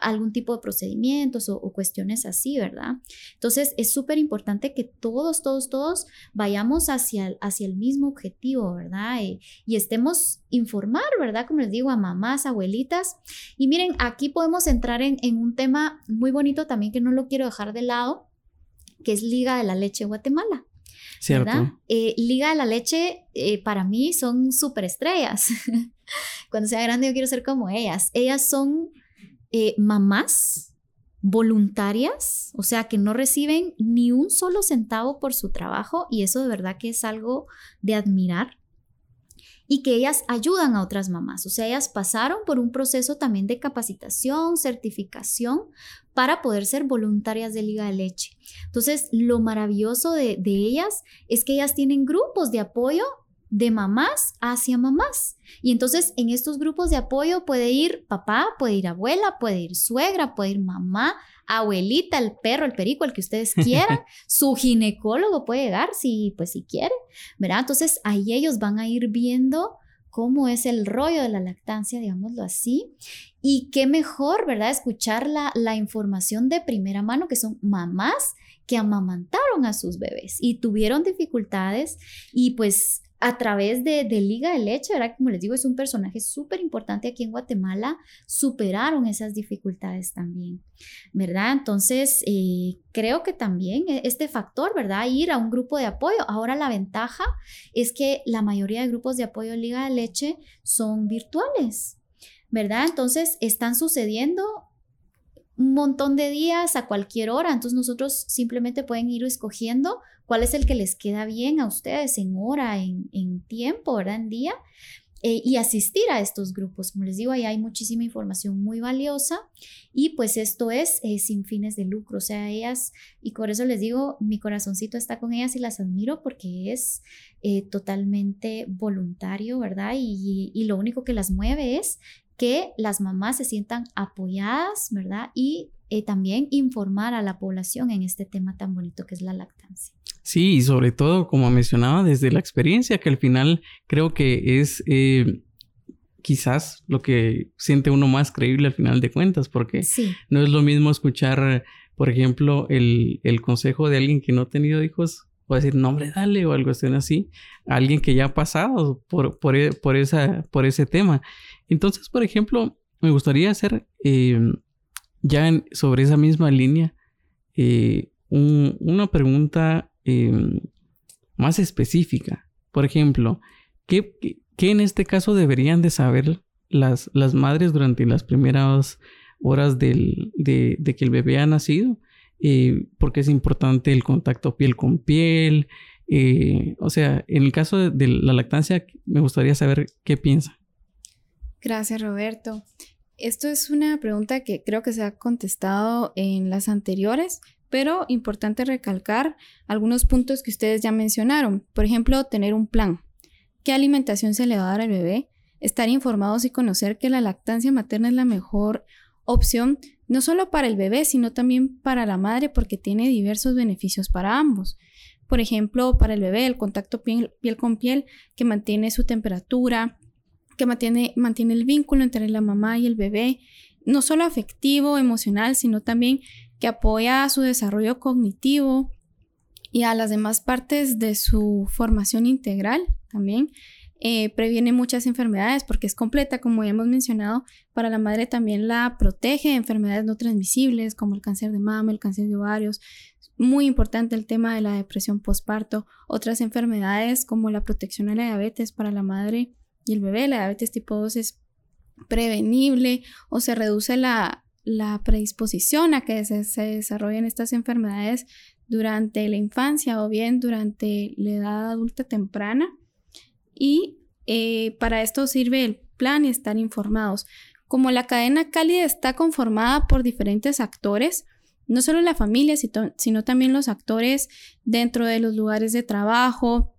algún tipo de procedimientos o, cuestiones así, ¿verdad? Entonces es súper importante que todos, todos, todos vayamos hacia, hacia el mismo objetivo, ¿verdad? Y, estemos informar, ¿verdad? Como les digo, a mamás, abuelitas. Y miren, aquí podemos entrar en, un tema muy bonito también que no lo quiero dejar de lado, que es Liga de la Leche Guatemala. Cierto. Eh, Liga de la Leche eh, para mí son súper estrellas. Cuando sea grande yo quiero ser como ellas. Ellas son eh, mamás voluntarias, o sea, que no reciben ni un solo centavo por su trabajo y eso de verdad que es algo de admirar y que ellas ayudan a otras mamás, o sea, ellas pasaron por un proceso también de capacitación, certificación para poder ser voluntarias de Liga de Leche. Entonces, lo maravilloso de, de ellas es que ellas tienen grupos de apoyo de mamás hacia mamás. Y entonces en estos grupos de apoyo puede ir papá, puede ir abuela, puede ir suegra, puede ir mamá, abuelita, el perro, el perico, el que ustedes quieran. Su ginecólogo puede llegar si, pues si quiere, ¿verdad? Entonces ahí ellos van a ir viendo cómo es el rollo de la lactancia, digámoslo así. Y qué mejor, ¿verdad? Escuchar la, la información de primera mano, que son mamás que amamantaron a sus bebés y tuvieron dificultades y pues a través de, Liga de Leche, ¿verdad? Como les digo, es un personaje súper importante aquí en Guatemala, superaron esas dificultades también, ¿verdad? Entonces, eh, creo que también e, este factor, ¿verdad? Ir a un grupo de apoyo. Ahora la ventaja es que la mayoría de grupos de apoyo Liga de Leche son virtuales, ¿verdad? Entonces, están sucediendo un montón de días a cualquier hora. Entonces nosotros simplemente pueden ir escogiendo cuál es el que les queda bien a ustedes en hora, en, tiempo, ¿verdad? En día. Eh, y asistir a estos grupos. Como les digo, ahí hay muchísima información muy valiosa y pues esto es eh, sin fines de lucro. O sea, ellas, y por eso les digo, mi corazoncito está con ellas y las admiro porque es eh, totalmente voluntario, ¿verdad? Y, y, lo único que las mueve es que las mamás se sientan apoyadas, ¿verdad? Y eh, también informar a la población en este tema tan bonito que es la lactancia. Sí, y sobre todo, como mencionaba, desde la experiencia, que al final creo que es eh, quizás lo que siente uno más creíble al final de cuentas, porque no es lo mismo escuchar, por ejemplo, el, el consejo de alguien que no ha tenido hijos o decir, no, hombre, dale, o algo así, alguien que ya ha pasado por, por, e, por, esa, por ese tema. Entonces, por ejemplo, me gustaría hacer eh, ya sobre esa misma línea eh, una pregunta em, más específica. Por ejemplo, ¿qué, en este caso deberían de saber las, las madres durante las primeras horas del, de, de, que el bebé ha nacido? Eh, porque es importante el contacto piel con piel. Eh, o sea, en el caso de, la lactancia, me gustaría saber qué piensa. Gracias, Roberto. Esto es una pregunta que creo que se ha contestado en las anteriores, pero importante recalcar algunos puntos que ustedes ya mencionaron. Por ejemplo, tener un plan. ¿Qué alimentación se le va a dar al bebé? Estar informados y conocer que la lactancia materna es la mejor opción no solo para el bebé, sino también para la madre porque tiene diversos beneficios para ambos. Por ejemplo, para el bebé, el contacto piel, con piel que mantiene su temperatura, que mantiene, mantiene el vínculo entre la mamá y el bebé, no solo afectivo, emocional, sino también que apoya su desarrollo cognitivo y a las demás partes de su formación integral también. eh, previene muchas enfermedades porque es completa, como ya hemos mencionado. Para la madre también la protege de enfermedades no transmisibles como el cáncer de mama, el cáncer de ovarios. Muy importante el tema de la depresión postparto. Otras enfermedades como la protección a la diabetes para la madre y el bebé. La diabetes tipo 2 es prevenible o se reduce la, predisposición a que se, se desarrollen estas enfermedades durante la infancia o bien durante la edad adulta temprana. Y eh, para esto sirve el plan y estar informados. Como la cadena cálida está conformada por diferentes actores, no solo la familia, sino también los actores dentro de los lugares de trabajo,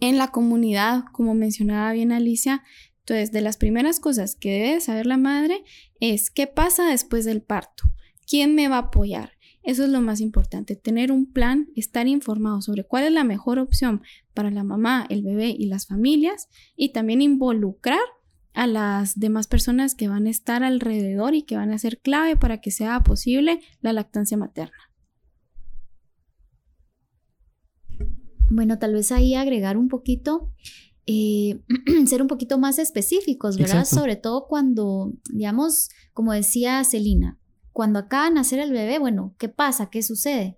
en la comunidad, como mencionaba bien Alicia. Entonces, de las primeras cosas que debe saber la madre es qué pasa después del parto, quién me va a apoyar, eso es lo más importante, tener un plan, estar informado sobre cuál es la mejor opción para la mamá, el bebé y las familias y también involucrar a las demás personas que van a estar alrededor y que van a ser clave para que sea posible la lactancia materna. Bueno, tal vez ahí agregar un poquito, eh, ser un poquito más específicos, ¿verdad? Sobre todo cuando, digamos, como decía Celina, cuando acaba de nacer el bebé, bueno, ¿qué pasa? ¿Qué sucede?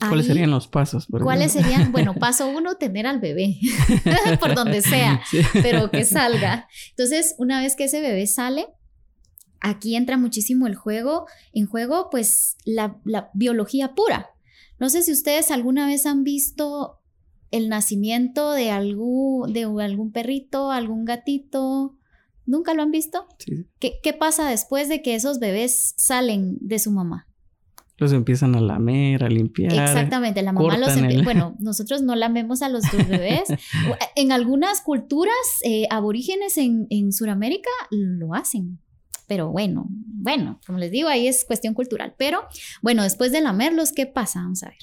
¿Cuáles serían los pasos? ¿Cuáles serían? Bueno, paso uno, tener al bebé, por donde sea, pero que salga. Entonces, una vez que ese bebé sale, aquí entra muchísimo el juego, en juego, pues la, la biología pura. No sé si ustedes alguna vez han visto el nacimiento de algún, de algún perrito, algún gatito, ¿Nunca lo han visto? Sí. ¿Qué, pasa después de que esos bebés salen de su mamá? Los empiezan a lamer, a limpiar. Exactamente, la mamá los empieza. Bueno, nosotros no lamemos a los bebés. en algunas culturas eh, aborígenes en, en Sudamérica lo hacen. Pero bueno, bueno, como les digo, ahí es cuestión cultural. Pero bueno, después de lamerlos, ¿qué pasa? Vamos a ver.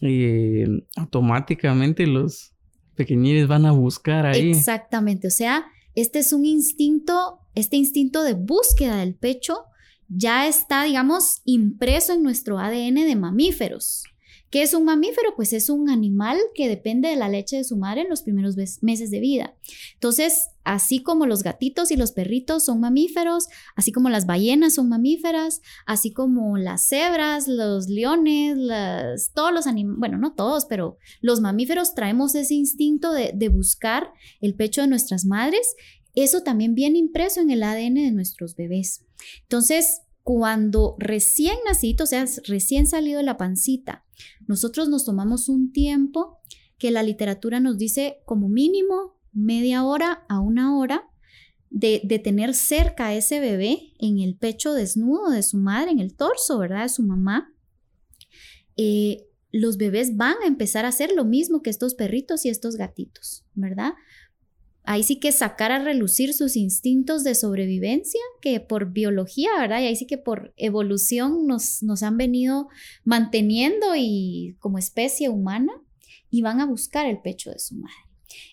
Y automáticamente los pequeñines van a buscar ahí. Exactamente, o sea, este es un instinto, este instinto de búsqueda del pecho ya está, digamos, impreso en nuestro ADN de mamíferos. ¿Qué es un mamífero? Pues es un animal que depende de la leche de su madre en los primeros meses de vida. Entonces, así como los gatitos y los perritos son mamíferos, así como las ballenas son mamíferas, así como las cebras, los leones, todos los animales, bueno, no todos, pero los mamíferos traemos ese instinto de, de buscar el pecho de nuestras madres. Eso también viene impreso en el ADN de nuestros bebés. Entonces, cuando recién nacido, o sea, recién salido de la pancita, nosotros nos tomamos un tiempo que la literatura nos dice como mínimo media hora a una hora de, tener cerca a ese bebé en el pecho desnudo de su madre, en el torso, ¿verdad? De su mamá. Eh, los bebés van a empezar a hacer lo mismo que estos perritos y estos gatitos, ¿verdad? Ahí sí que sacar a relucir sus instintos de sobrevivencia, que por biología, ¿verdad? Y ahí sí que por evolución nos, nos han venido manteniendo y como especie humana y van a buscar el pecho de su madre.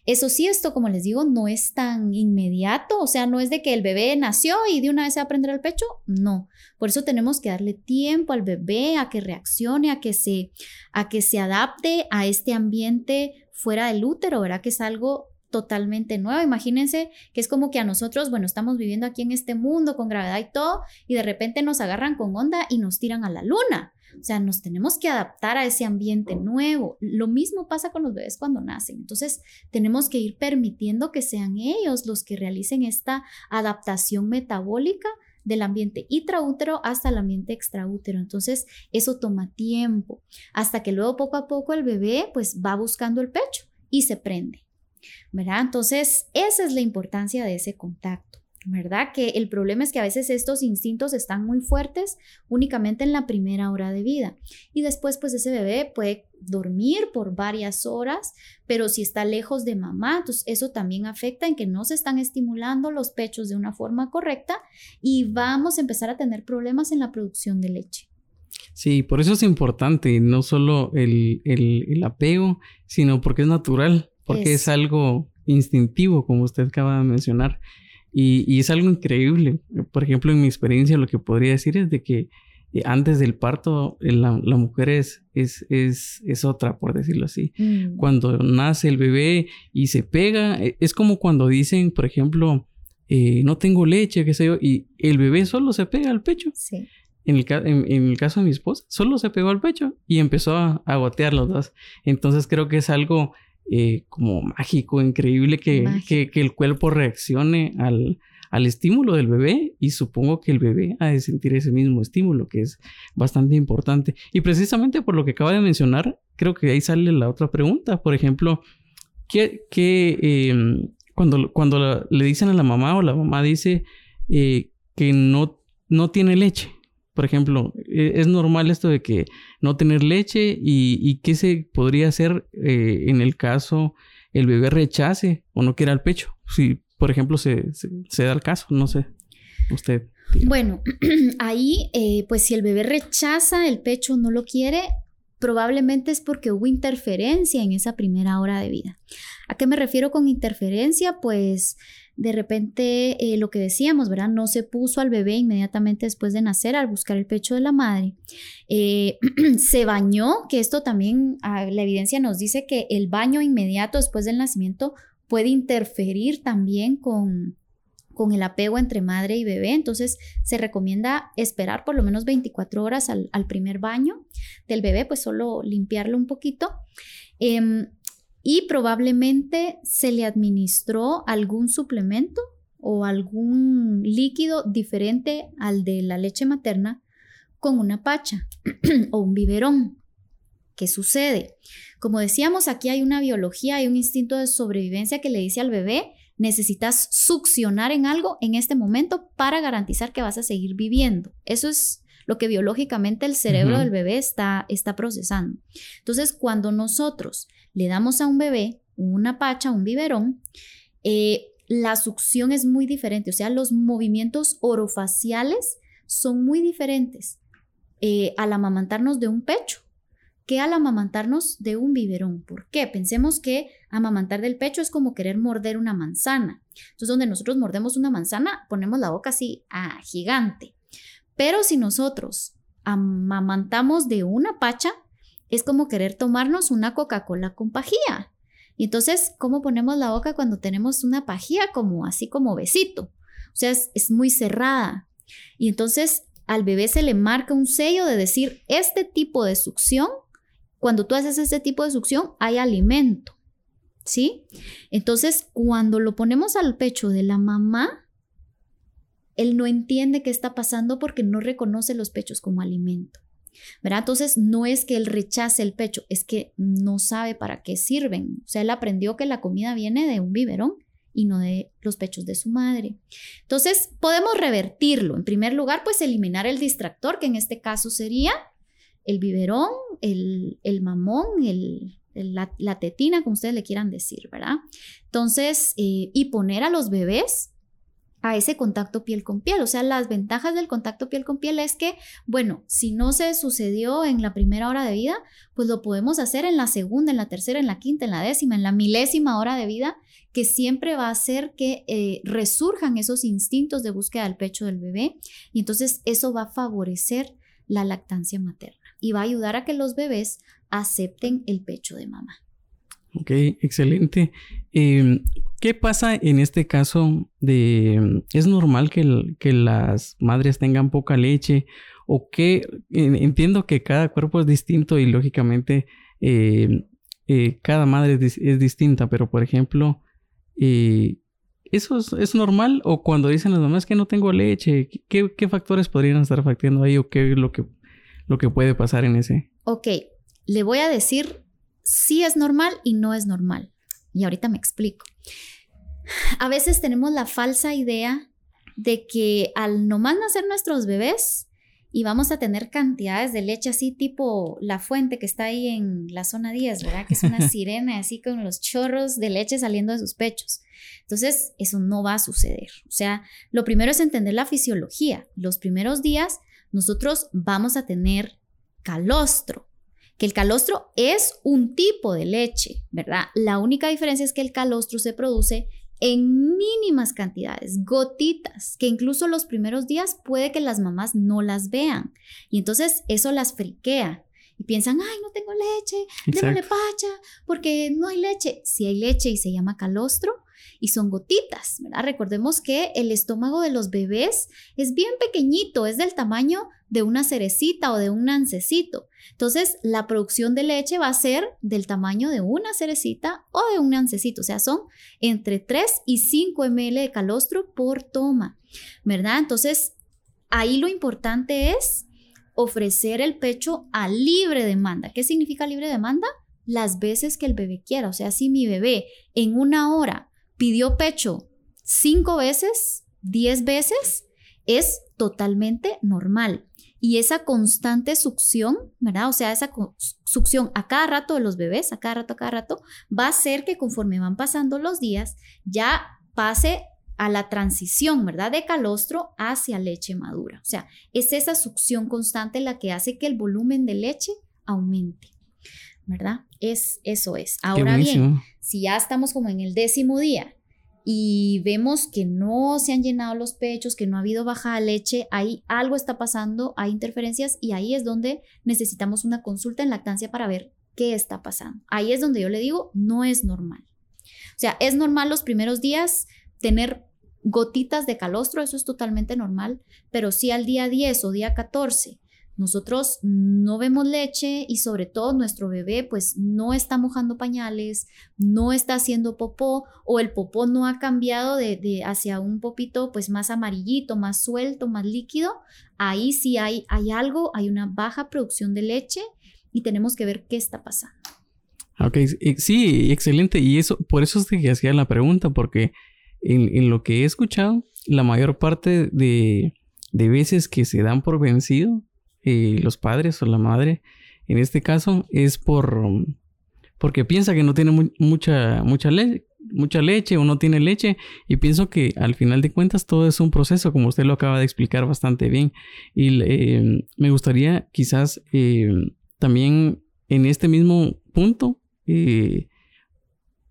Eso sí, esto, como les digo, no es tan inmediato, o sea, no es de que el bebé nació y de una vez se va a prender el pecho, no. Por eso tenemos que darle tiempo al bebé a que reaccione, a que se, a que se adapte a este ambiente fuera del útero, ¿verdad? Que es algo totalmente nueva. Imagínense que es como que a nosotros, bueno, estamos viviendo aquí en este mundo con gravedad y todo, y de repente nos agarran con onda y nos tiran a la luna. O sea, nos tenemos que adaptar a ese ambiente nuevo. Lo mismo pasa con los bebés cuando nacen. Entonces, tenemos que ir permitiendo que sean ellos los que realicen esta adaptación metabólica del ambiente intraútero hasta el ambiente extraútero. Entonces, eso toma tiempo, hasta que luego poco a poco el bebé pues va buscando el pecho y se prende. ¿Verdad? Entonces, esa es la importancia de ese contacto. ¿verdad? Que el problema es que a veces estos instintos están muy fuertes únicamente en la primera hora de vida y después pues ese bebé puede dormir por varias horas, pero si está lejos de mamá, entonces eso también afecta en que no se están estimulando los pechos de una forma correcta y vamos a empezar a tener problemas en la producción de leche. Sí, por eso es importante, no solo el, el apego, sino porque es natural porque es, algo instintivo, como usted acaba de mencionar, y, es algo increíble. Por ejemplo, en mi experiencia lo que podría decir es de que eh, antes del parto, eh, la, mujer es, es, es, otra, por decirlo así. Mm. Cuando nace el bebé y se pega, eh, es como cuando dicen, por ejemplo, no tengo leche, qué sé yo, y el bebé solo se pega al pecho. Sí. En el, en, el, caso de mi esposa, solo se pegó al pecho y empezó a, a gotear los dos. Entonces creo que es algo como mágico, increíble que, que, que, el cuerpo reaccione al, al estímulo del bebé y supongo que el bebé ha de sentir ese mismo estímulo, que es bastante importante. Y precisamente por lo que acaba de mencionar, creo que ahí sale la otra pregunta. Por ejemplo, ¿qué, em, cuando, cuando le dicen a la mamá o la mamá dice eh, que no, no tiene leche? Por ejemplo, e, ¿es normal esto de que no tener leche y, qué se podría hacer eh, en el caso el bebé rechace o no quiera el pecho? Si por ejemplo, se, da el caso, no sé, usted. Bueno, ahí, eh, pues si el bebé rechaza el pecho, no lo quiere, probablemente es porque hubo interferencia en esa primera hora de vida. ¿A qué me refiero con interferencia? Pues de repente eh, lo que decíamos, ¿verdad? No se puso al bebé inmediatamente después de nacer al buscar el pecho de la madre. Eh, se bañó, que esto también ah, la evidencia nos dice que el baño inmediato después del nacimiento puede interferir también con, con el apego entre madre y bebé. Entonces se recomienda esperar por lo menos 24 horas al, primer baño del bebé, pues solo limpiarlo un poquito. Em, y probablemente se le administró algún suplemento o algún líquido diferente al de la leche materna con una pacha o un biberón. ¿Qué sucede? Como decíamos, aquí hay una biología, hay un instinto de sobrevivencia que le dice al bebé, necesitas succionar en algo en este momento para garantizar que vas a seguir viviendo. Eso es lo que biológicamente el cerebro del bebé está, está procesando. Entonces, cuando nosotros le damos a un bebé una pacha, un biberón, eh, la succión es muy diferente, o sea, los movimientos orofaciales son muy diferentes eh, al amamantarnos de un pecho que al amamantarnos de un biberón. ¿Por qué? Pensemos que amamantar del pecho es como querer morder una manzana. Entonces, donde nosotros mordemos una manzana, ponemos la boca así, ah, gigante. Pero si nosotros amamantamos de una pacha, es como querer tomarnos una Coca-Cola con pajía. Y entonces, ¿cómo ponemos la boca cuando tenemos una pajía? Como así como besito. O sea, es muy cerrada. Y entonces al bebé se le marca un sello de decir, este tipo de succión cuando tú haces este tipo de succión, hay alimento, ¿sí? Entonces, cuando lo ponemos al pecho de la mamá, él no entiende qué está pasando porque no reconoce los pechos como alimento. ¿verdad? Entonces, no es que él rechace el pecho, es que no sabe para qué sirven. O sea, él aprendió que la comida viene de un biberón y no de los pechos de su madre. Entonces, podemos revertirlo. En primer lugar, pues eliminar el distractor, que en este caso sería el biberón, el, mamón, la, tetina, como ustedes le quieran decir, ¿verdad? Entonces, eh, y poner a los bebés a ese contacto piel con piel. O sea, las ventajas del contacto piel con piel es que, bueno, si no se sucedió en la primera hora de vida, pues lo podemos hacer en la segunda, en la tercera, en la quinta, en la décima, en la milésima hora de vida, que siempre va a hacer que eh, resurjan esos instintos de búsqueda del pecho del bebé. Y entonces eso va a favorecer la lactancia materna y va a ayudar a que los bebés acepten el pecho de mamá. Ok, excelente. Em, ¿Qué pasa en este caso de, es normal que, las madres tengan poca leche o que entiendo que cada cuerpo es distinto y lógicamente em, eh, cada madre es, distinta, pero por ejemplo, eh, ¿eso es, normal? O cuando dicen las mamás que no tengo leche, ¿qué, ¿qué, factores podrían estar afectando ahí o qué es lo que lo que puede pasar en ese. Ok, le voy a decir si es normal y no es normal. Y ahorita me explico. A veces tenemos la falsa idea de que al nomás nacer nuestros bebés y vamos a tener cantidades de leche así tipo la fuente que está ahí en la zona 10, ¿verdad? Que es una sirena así con los chorros de leche saliendo de sus pechos. Entonces, eso no va a suceder. O sea, lo primero es entender la fisiología. Los primeros días nosotros vamos a tener calostro, que el calostro es un tipo de leche, ¿verdad? La única diferencia es que el calostro se produce en mínimas cantidades, gotitas, que incluso los primeros días puede que las mamás no las vean. Y entonces eso las friquea y piensan, ay, no tengo leche, démosle pacha, porque no hay leche. Si hay leche y se llama calostro y son gotitas, ¿verdad? Recordemos que el estómago de los bebés es bien pequeñito, es del tamaño de una cerecita o de un nancecito. Entonces, la producción de leche va a ser del tamaño de una cerecita o de un nancecito, o sea, son entre 3 y 5 ml de calostro por toma, ¿verdad? Entonces, ahí lo importante es ofrecer el pecho a libre demanda. ¿Qué significa libre demanda? Las veces que el bebé quiera. O sea, si mi bebé en una hora pidió pecho cinco veces, diez veces, es totalmente normal. Y esa constante succión, ¿verdad? O sea, esa succión a cada rato de los bebés, a cada rato, a cada rato, va a hacer que conforme van pasando los días, ya pase a la transición, ¿verdad? De calostro hacia leche madura. O sea, es esa succión constante la que hace que el volumen de leche aumente, ¿verdad? Es, eso es. Ahora bien, si ya estamos como en el décimo día y vemos que no se han llenado los pechos, que no ha habido baja leche, ahí algo está pasando, hay interferencias y ahí es donde necesitamos una consulta en lactancia para ver qué está pasando. Ahí es donde yo le digo, no es normal. O sea, es normal los primeros días tener gotitas de calostro, eso es totalmente normal, pero si al día 10 o día 14 nosotros no vemos leche y sobre todo nuestro bebé pues no está mojando pañales, no está haciendo popó o el popó no ha cambiado de, hacia un popito pues más amarillito, más suelto, más líquido, ahí sí hay, hay algo, hay una baja producción de leche y tenemos que ver qué está pasando. Ok, sí, excelente. Y eso, por eso es que hacía la pregunta, porque en, lo que he escuchado, la mayor parte de, veces que se dan por vencido eh, los padres o la madre, en este caso, es por porque piensa que no tiene mucha, mucha, mucha leche o no tiene leche. Y pienso que al final de cuentas todo es un proceso, como usted lo acaba de explicar bastante bien. Y eh, me gustaría quizás eh, también en este mismo punto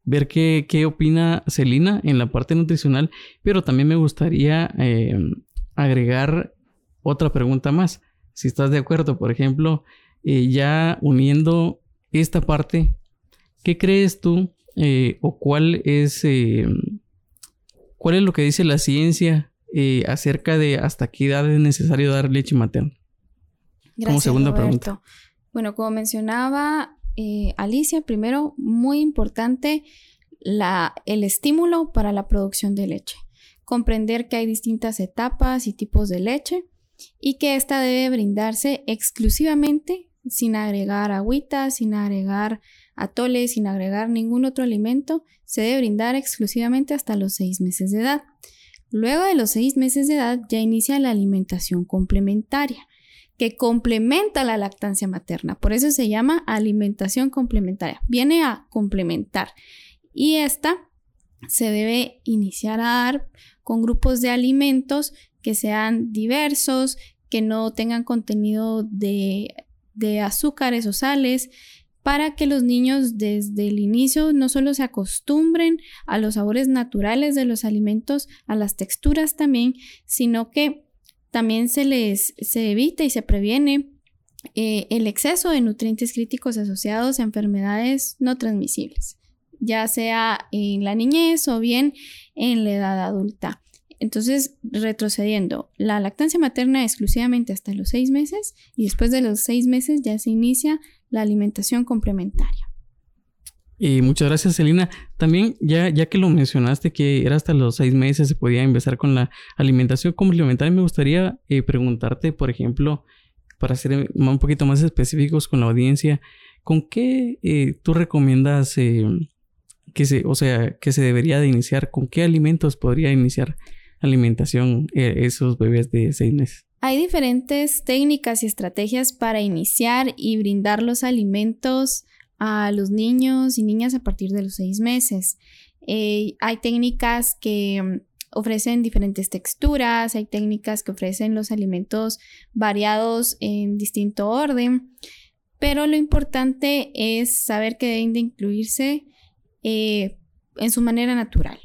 ver qué, qué opina Celina en la parte nutricional, pero también me gustaría em, agregar otra pregunta más. Si estás de acuerdo, por ejemplo, eh, ya uniendo esta parte, ¿qué crees tú eh, o cuál es, em, cuál es lo que dice la ciencia eh, acerca de hasta qué edad es necesario dar leche materna? Gracias, como segunda pregunta. Bueno, como mencionaba, eh, Alicia, primero, muy importante la, el estímulo para la producción de leche. Comprender que hay distintas etapas y tipos de leche y que esta debe brindarse exclusivamente sin agregar agüita, sin agregar atoles, sin agregar ningún otro alimento. Se debe brindar exclusivamente hasta los seis meses de edad. Luego de los seis meses de edad ya inicia la alimentación complementaria que complementa la lactancia materna. Por eso se llama alimentación complementaria. Viene a complementar. Y esta se debe iniciar a dar con grupos de alimentos que sean diversos, que no tengan contenido de, azúcares o sales, para que los niños desde el inicio no solo se acostumbren a los sabores naturales de los alimentos, a las texturas también, sino que también se les se evita y se previene eh, el exceso de nutrientes críticos asociados a enfermedades no transmisibles, ya sea en la niñez o bien en la edad adulta. Entonces, retrocediendo, la lactancia materna exclusivamente hasta los seis meses y después de los seis meses ya se inicia la alimentación complementaria. Y muchas gracias, Celina. También, ya, ya que lo mencionaste, que era hasta los seis meses se podía empezar con la alimentación complementaria, me gustaría eh, preguntarte, por ejemplo, para ser un poquito más específicos con la audiencia, ¿con qué eh, tú recomiendas eh, que se, o sea, que se debería de iniciar? ¿Con qué alimentos podría iniciar alimentación esos bebés de seis meses? Hay diferentes técnicas y estrategias para iniciar y brindar los alimentos a los niños y niñas a partir de los seis meses. Eh, hay técnicas que mm, ofrecen diferentes texturas, hay técnicas que ofrecen los alimentos variados en distinto orden, pero lo importante es saber que deben de incluirse eh, en su manera natural.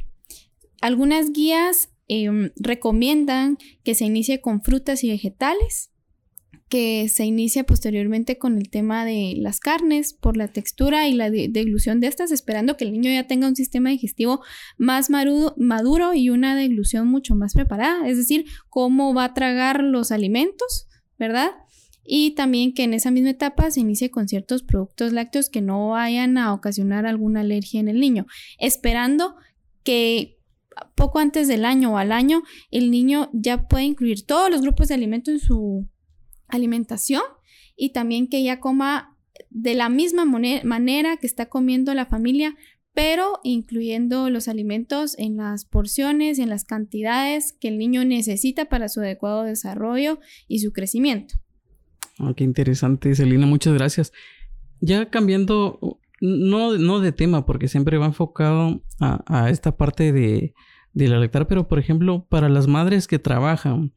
algunas guías em, recomiendan que se inicie con frutas y vegetales que se inicia posteriormente con el tema de las carnes por la textura y la deglución de estas, esperando que el niño ya tenga un sistema digestivo más maduro y una deglución mucho más preparada, es decir, cómo va a tragar los alimentos, ¿verdad? Y también que en esa misma etapa se inicie con ciertos productos lácteos que no vayan a ocasionar alguna alergia en el niño, esperando que poco antes del año o al año el niño ya pueda incluir todos los grupos de alimentos en su alimentación y también que ella coma de la misma manera que está comiendo la familia, pero incluyendo los alimentos en las porciones en las cantidades que el niño necesita para su adecuado desarrollo y su crecimiento. Ah, qué interesante, Celina, muchas gracias. Ya cambiando, no, no de tema, porque siempre va enfocado a, esta parte de, de la lectura, pero por ejemplo, para las madres que trabajan,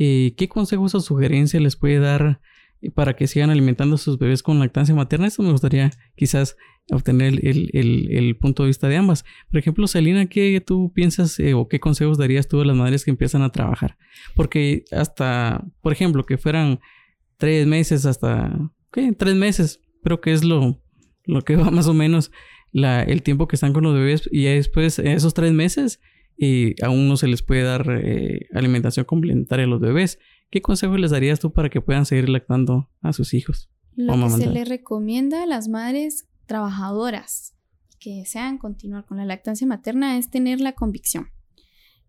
eh, ¿Qué consejos o sugerencias les puede dar eh, para que sigan alimentando a sus bebés con lactancia materna? Esto me gustaría quizás obtener el, punto de vista de ambas. Por ejemplo, Selina, ¿qué tú piensas eh, o qué consejos darías tú a las madres que empiezan a trabajar? Porque hasta, por ejemplo, que fueran tres meses hasta, ¿qué? Tres meses, creo que es lo, lo que va más o menos el tiempo que están con los bebés y después, esos tres meses, y aún no se les puede dar eh, alimentación complementaria a los bebés. ¿Qué consejo les darías tú para que puedan seguir lactando a sus hijos? Lo que se les recomienda a las madres trabajadoras que desean continuar con la lactancia materna es tener la convicción,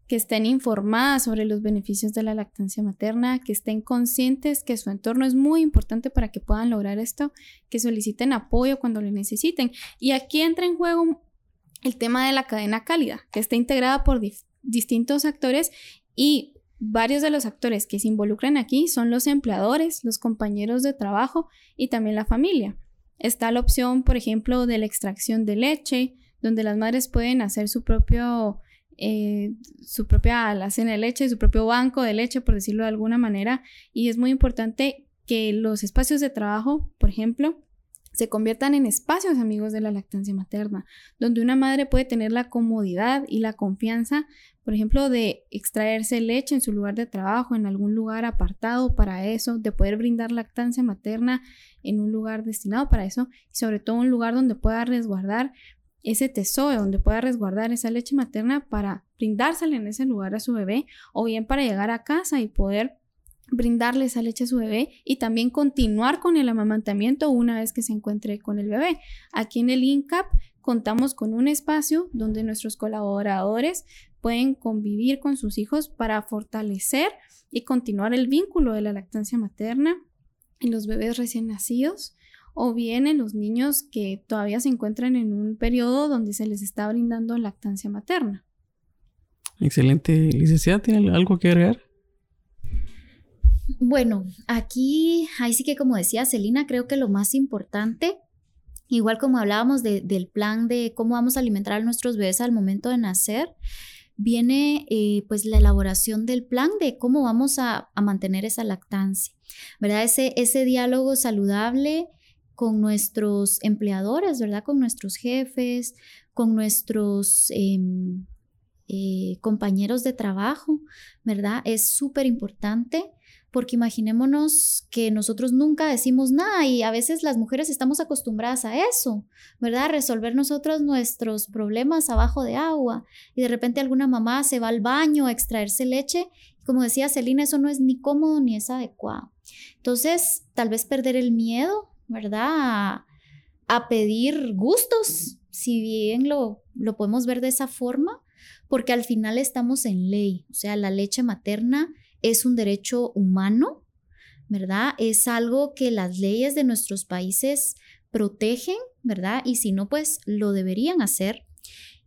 que estén informadas sobre los beneficios de la lactancia materna, que estén conscientes que su entorno es muy importante para que puedan lograr esto, que soliciten apoyo cuando lo necesiten. Y aquí entra en juego el tema de la cadena cálida, que está integrada por distintos actores y varios de los actores que se involucran aquí son los empleadores, los compañeros de trabajo y también la familia. Está la opción, por ejemplo, de la extracción de leche, donde las madres pueden hacer su propio, eh, su propia alacena de leche, su propio banco de leche, por decirlo de alguna manera. Y es muy importante que los espacios de trabajo, por ejemplo, se conviertan en espacios amigos de la lactancia materna, donde una madre puede tener la comodidad y la confianza, por ejemplo, de extraerse leche en su lugar de trabajo, en algún lugar apartado para eso, de poder brindar lactancia materna en un lugar destinado para eso, y sobre todo un lugar donde pueda resguardar ese tesoro, donde pueda resguardar esa leche materna para brindársela en ese lugar a su bebé, o bien para llegar a casa y poder brindarle esa leche a su bebé y también continuar con el amamantamiento una vez que se encuentre con el bebé. Aquí en el INCAP contamos con un espacio donde nuestros colaboradores pueden convivir con sus hijos para fortalecer y continuar el vínculo de la lactancia materna en los bebés recién nacidos o bien en los niños que todavía se encuentran en un periodo donde se les está brindando lactancia materna. Excelente, licenciada, ¿tiene algo que agregar? Bueno, aquí, ahí sí que como decía Celina, creo que lo más importante, igual como hablábamos del plan de cómo vamos a alimentar a nuestros bebés al momento de nacer, viene eh, pues la elaboración del plan de cómo vamos a, mantener esa lactancia, ¿verdad? Ese, ese diálogo saludable con nuestros empleadores, ¿verdad? Con nuestros jefes, con nuestros em, eh, compañeros de trabajo, ¿verdad? Es súper importante porque imaginémonos que nosotros nunca decimos nada y a veces las mujeres estamos acostumbradas a eso, ¿verdad? resolver nosotros nuestros problemas abajo de agua y de repente alguna mamá se va al baño a extraerse leche. Como decía Celina, eso no es ni cómodo ni es adecuado. Entonces, tal vez perder el miedo, ¿verdad? A, pedir gustos, si bien lo, lo podemos ver de esa forma, porque al final estamos en ley, o sea, la leche materna es un derecho humano, ¿verdad? Es algo que las leyes de nuestros países protegen, ¿verdad? Y si no, pues lo deberían hacer.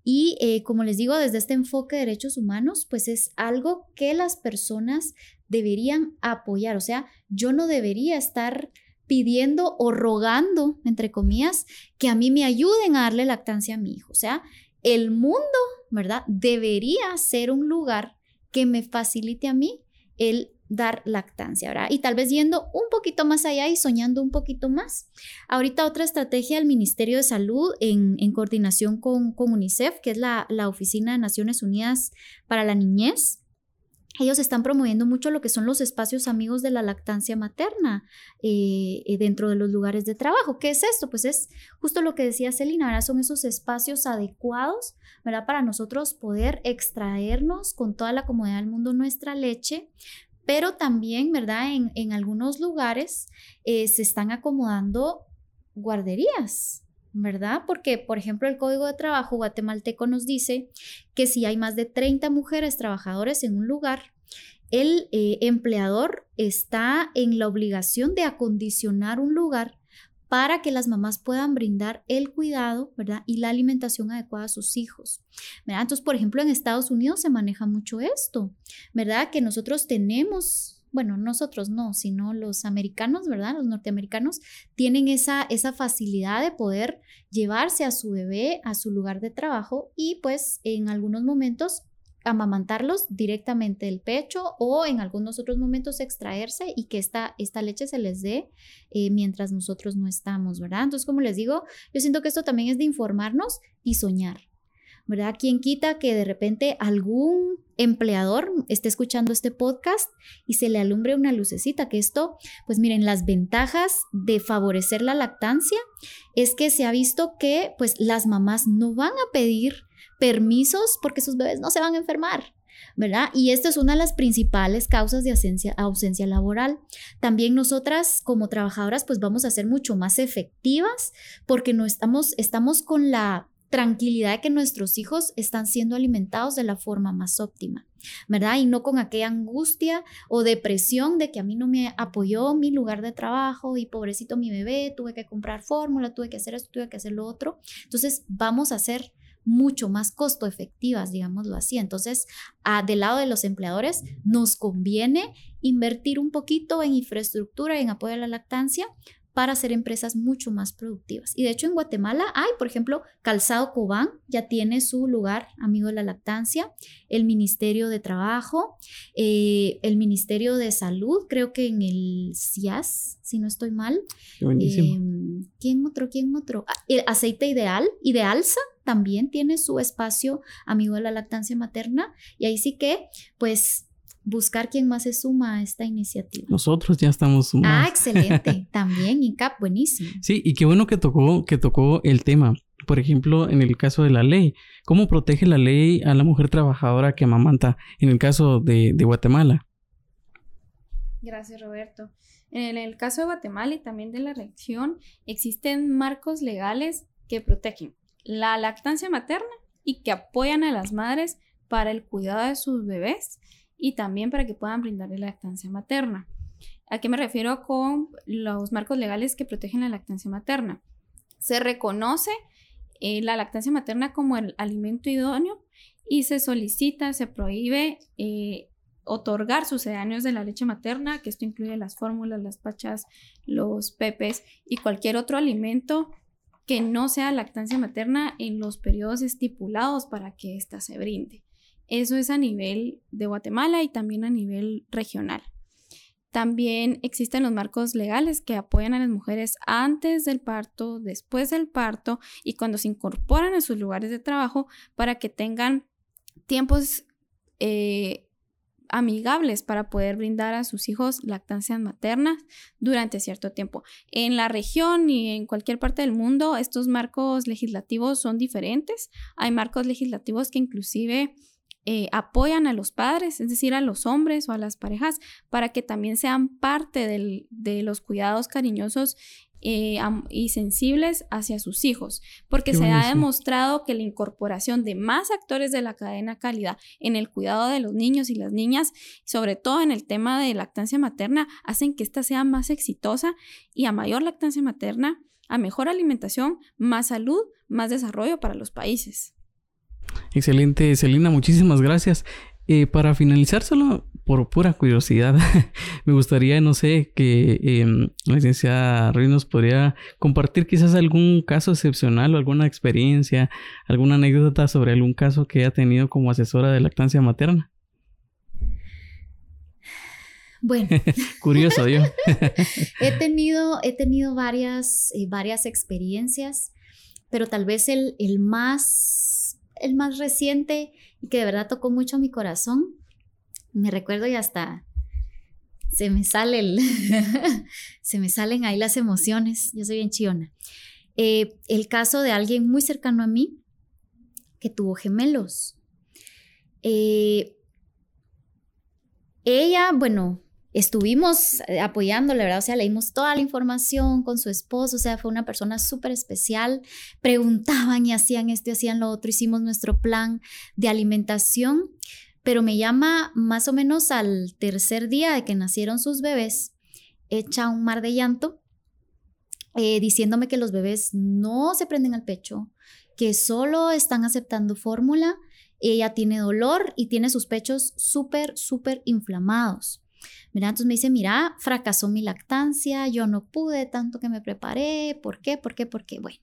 Y eh, como les digo, desde este enfoque de derechos humanos, pues es algo que las personas deberían apoyar. O sea, yo no debería estar pidiendo o rogando, entre comillas, que a mí me ayuden a darle lactancia a mi hijo. O sea, el mundo, ¿verdad? Debería ser un lugar que me facilite a mí el dar lactancia, ¿verdad? Y tal vez yendo un poquito más allá y soñando un poquito más. Ahorita otra estrategia del Ministerio de Salud en, coordinación con, UNICEF, que es la, la Oficina de Naciones Unidas para la Niñez, ellos están promoviendo mucho lo que son los espacios amigos de la lactancia materna eh, eh, dentro de los lugares de trabajo. ¿Qué es esto? Pues es justo lo que decía Celina, ¿verdad? Son esos espacios adecuados, ¿verdad? Para nosotros poder extraernos con toda la comodidad del mundo nuestra leche, pero también, ¿verdad? En, algunos lugares eh, se están acomodando guarderías, ¿verdad? Porque, por ejemplo, el Código de Trabajo guatemalteco nos dice que si hay más de 30 mujeres trabajadoras en un lugar, el eh, empleador está en la obligación de acondicionar un lugar para que las mamás puedan brindar el cuidado, ¿verdad? Y la alimentación adecuada a sus hijos, ¿verdad? Entonces, por ejemplo, en Estados Unidos se maneja mucho esto, ¿verdad? Que nosotros tenemos bueno, nosotros no, sino los americanos, ¿verdad? Los norteamericanos tienen esa, esa facilidad de poder llevarse a su bebé a su lugar de trabajo y pues en algunos momentos amamantarlos directamente del pecho o en algunos otros momentos extraerse y que esta, esta leche se les dé eh, mientras nosotros no estamos, ¿verdad? Entonces, como les digo, yo siento que esto también es de informarnos y soñar, ¿verdad? ¿Quién quita que de repente algún empleador esté escuchando este podcast y se le alumbre una lucecita? Que esto, pues miren, las ventajas de favorecer la lactancia es que se ha visto que pues las mamás no van a pedir permisos porque sus bebés no se van a enfermar. ¿verdad? Y esta es una de las principales causas de ausencia, ausencia, laboral. También nosotras como trabajadoras pues vamos a ser mucho más efectivas porque no estamos, estamos con la tranquilidad de que nuestros hijos están siendo alimentados de la forma más óptima, ¿verdad? Y no con aquella angustia o depresión de que a mí no me apoyó mi lugar de trabajo y pobrecito mi bebé, tuve que comprar fórmula, tuve que hacer esto, tuve que hacer lo otro. Entonces, vamos a ser mucho más costo efectivas, digámoslo así. Entonces, a, del lado de los empleadores, nos conviene invertir un poquito en infraestructura en apoyo a la lactancia para hacer empresas mucho más productivas. Y de hecho en Guatemala hay, por ejemplo, Calzado Cobán ya tiene su lugar, amigo de la lactancia, el Ministerio de Trabajo, eh, el Ministerio de Salud, creo que en el CIAS, si no estoy mal. Em, ¿Quién otro? ¿Quién otro? Ah, el aceite ideal, Idealsa también tiene su espacio, amigo de la lactancia materna. Y ahí sí que, pues buscar quién más se suma a esta iniciativa. Nosotros ya estamos sumados. Ah, excelente. También, INCAP, buenísimo. Sí, y qué bueno que tocó, que tocó el tema. Por ejemplo, en el caso de la ley, ¿cómo protege la ley a la mujer trabajadora que amamanta en el caso de, Guatemala? Gracias, Roberto. En el caso de Guatemala y también de la región, existen marcos legales que protegen la lactancia materna y que apoyan a las madres para el cuidado de sus bebés y también para que puedan brindarle lactancia materna. ¿A qué me refiero con los marcos legales que protegen la lactancia materna? Se reconoce eh, la lactancia materna como el alimento idóneo y se solicita, se prohíbe eh, otorgar sucedáneos de la leche materna, que esto incluye las fórmulas, las pachas, los pepes y cualquier otro alimento que no sea lactancia materna en los periodos estipulados para que ésta se brinde. Eso es a nivel de Guatemala y también a nivel regional. También existen los marcos legales que apoyan a las mujeres antes del parto, después del parto y cuando se incorporan a sus lugares de trabajo para que tengan tiempos eh, amigables para poder brindar a sus hijos lactancias maternas durante cierto tiempo. En la región y en cualquier parte del mundo, estos marcos legislativos son diferentes. Hay marcos legislativos que inclusive eh, apoyan a los padres, es decir, a los hombres o a las parejas, para que también sean parte de los cuidados cariñosos eh, y sensibles hacia sus hijos, porque se ha demostrado que la incorporación de más actores de la cadena calidad en el cuidado de los niños y las niñas, sobre todo en el tema de lactancia materna, hacen que ésta sea más exitosa y a mayor lactancia materna, a mejor alimentación, más salud, más desarrollo para los países. Excelente, Celina, muchísimas gracias. Eh, para finalizar, solo por pura curiosidad, me gustaría, no sé, que em, la licenciada Ruiz nos podría compartir quizás algún caso excepcional o alguna experiencia, alguna anécdota sobre algún caso que haya tenido como asesora de lactancia materna. Bueno. Curioso yo. he tenido, he tenido varias, eh, varias experiencias, pero tal vez el, el, más, el más reciente y que de verdad tocó mucho mi corazón, me recuerdo y hasta se me sale el, se me salen ahí las emociones, yo soy bien chiona. Eh, el caso de alguien muy cercano a mí que tuvo gemelos. Eh, ella, bueno, estuvimos eh, apoyándole, ¿verdad? O sea, leímos toda la información con su esposo, o sea, fue una persona súper especial. Preguntaban y hacían esto y hacían lo otro. Hicimos nuestro plan de alimentación, pero me llama más o menos al tercer día de que nacieron sus bebés, echa un mar de llanto, eh, diciéndome que los bebés no se prenden al pecho, que solo están aceptando fórmula. Ella tiene dolor y tiene sus pechos súper, súper inflamados. Mira, entonces me dice, mira, fracasó mi lactancia, yo no pude tanto que me preparé, ¿por qué? ¿Por qué? ¿Por qué? Bueno,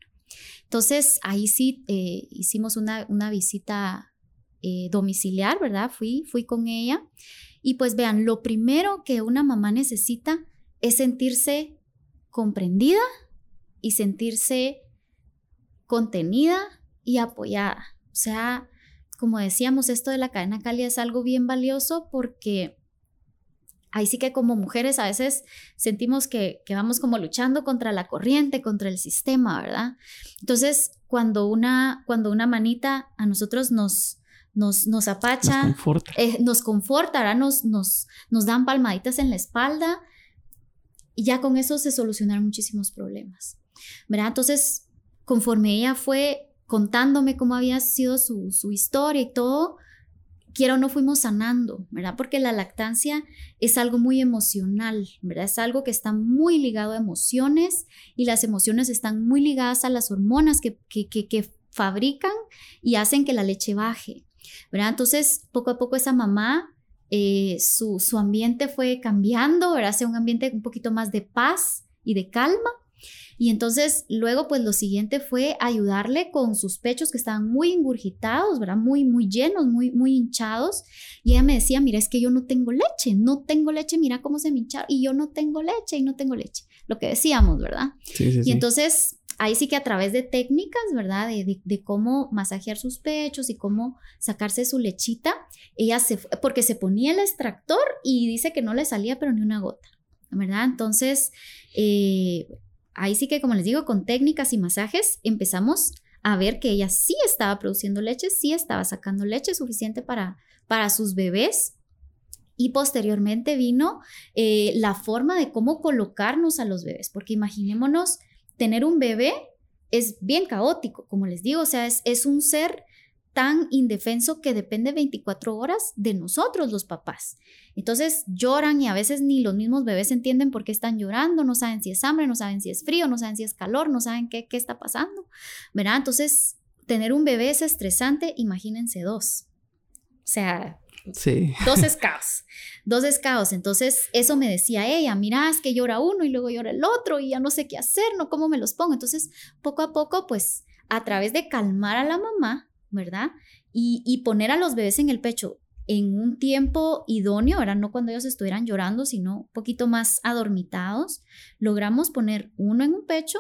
entonces ahí sí eh, hicimos una, una visita eh, domiciliar, ¿verdad? Fui, fui con ella y pues vean, lo primero que una mamá necesita es sentirse comprendida y sentirse contenida y apoyada. O sea, como decíamos, esto de la cadena cálida es algo bien valioso porque ahí sí que como mujeres a veces sentimos que, vamos como luchando contra la corriente, contra el sistema, ¿verdad? Entonces, cuando una, cuando una manita a nosotros nos, nos, nos apacha, nos conforta, eh, nos, conforta nos, nos, nos dan palmaditas en la espalda y ya con eso se solucionaron muchísimos problemas, ¿verdad? Entonces, conforme ella fue contándome cómo había sido su, su historia y todo, quiero no fuimos sanando, ¿verdad? Porque la lactancia es algo muy emocional, ¿verdad? Es algo que está muy ligado a emociones y las emociones están muy ligadas a las hormonas que, que, que, fabrican y hacen que la leche baje, ¿verdad? Entonces, poco a poco esa mamá, eh, su, su ambiente fue cambiando, ¿verdad? Hacia un ambiente un poquito más de paz y de calma. Y entonces luego pues lo siguiente fue ayudarle con sus pechos que estaban muy ingurgitados, ¿verdad? Muy, muy llenos, muy, muy hinchados. Y ella me decía, mira, es que yo no tengo leche, no tengo leche, mira cómo se me hincharon. Y yo no tengo leche y no tengo leche. Lo que decíamos, ¿verdad? Sí, sí, y entonces ahí sí que a través de técnicas, ¿verdad? De, de, cómo masajear sus pechos y cómo sacarse su lechita, ella se, porque se ponía el extractor y dice que no le salía pero ni una gota, ¿verdad? Entonces, eh, ahí sí que, como les digo, con técnicas y masajes empezamos a ver que ella sí estaba produciendo leche, sí estaba sacando leche suficiente para, para sus bebés. Y posteriormente vino eh, la forma de cómo colocarnos a los bebés, porque imaginémonos tener un bebé es bien caótico, como les digo, o sea, es, es un ser tan indefenso que depende 24 horas de nosotros los papás. Entonces lloran y a veces ni los mismos bebés entienden por qué están llorando, no saben si es hambre, no saben si es frío, no saben si es calor, no saben qué, qué está pasando, ¿verdad? Entonces, tener un bebé es estresante, imagínense dos. O sea, Sí. Dos escaos, dos escaos. Entonces, eso me decía ella, mira, es que llora uno y luego llora el otro y ya no sé qué hacer, no cómo me los pongo. Entonces, poco a poco, pues, a través de calmar a la mamá, ¿verdad? Y, poner a los bebés en el pecho en un tiempo idóneo, ¿verdad? No cuando ellos estuvieran llorando, sino un poquito más adormitados, logramos poner uno en un pecho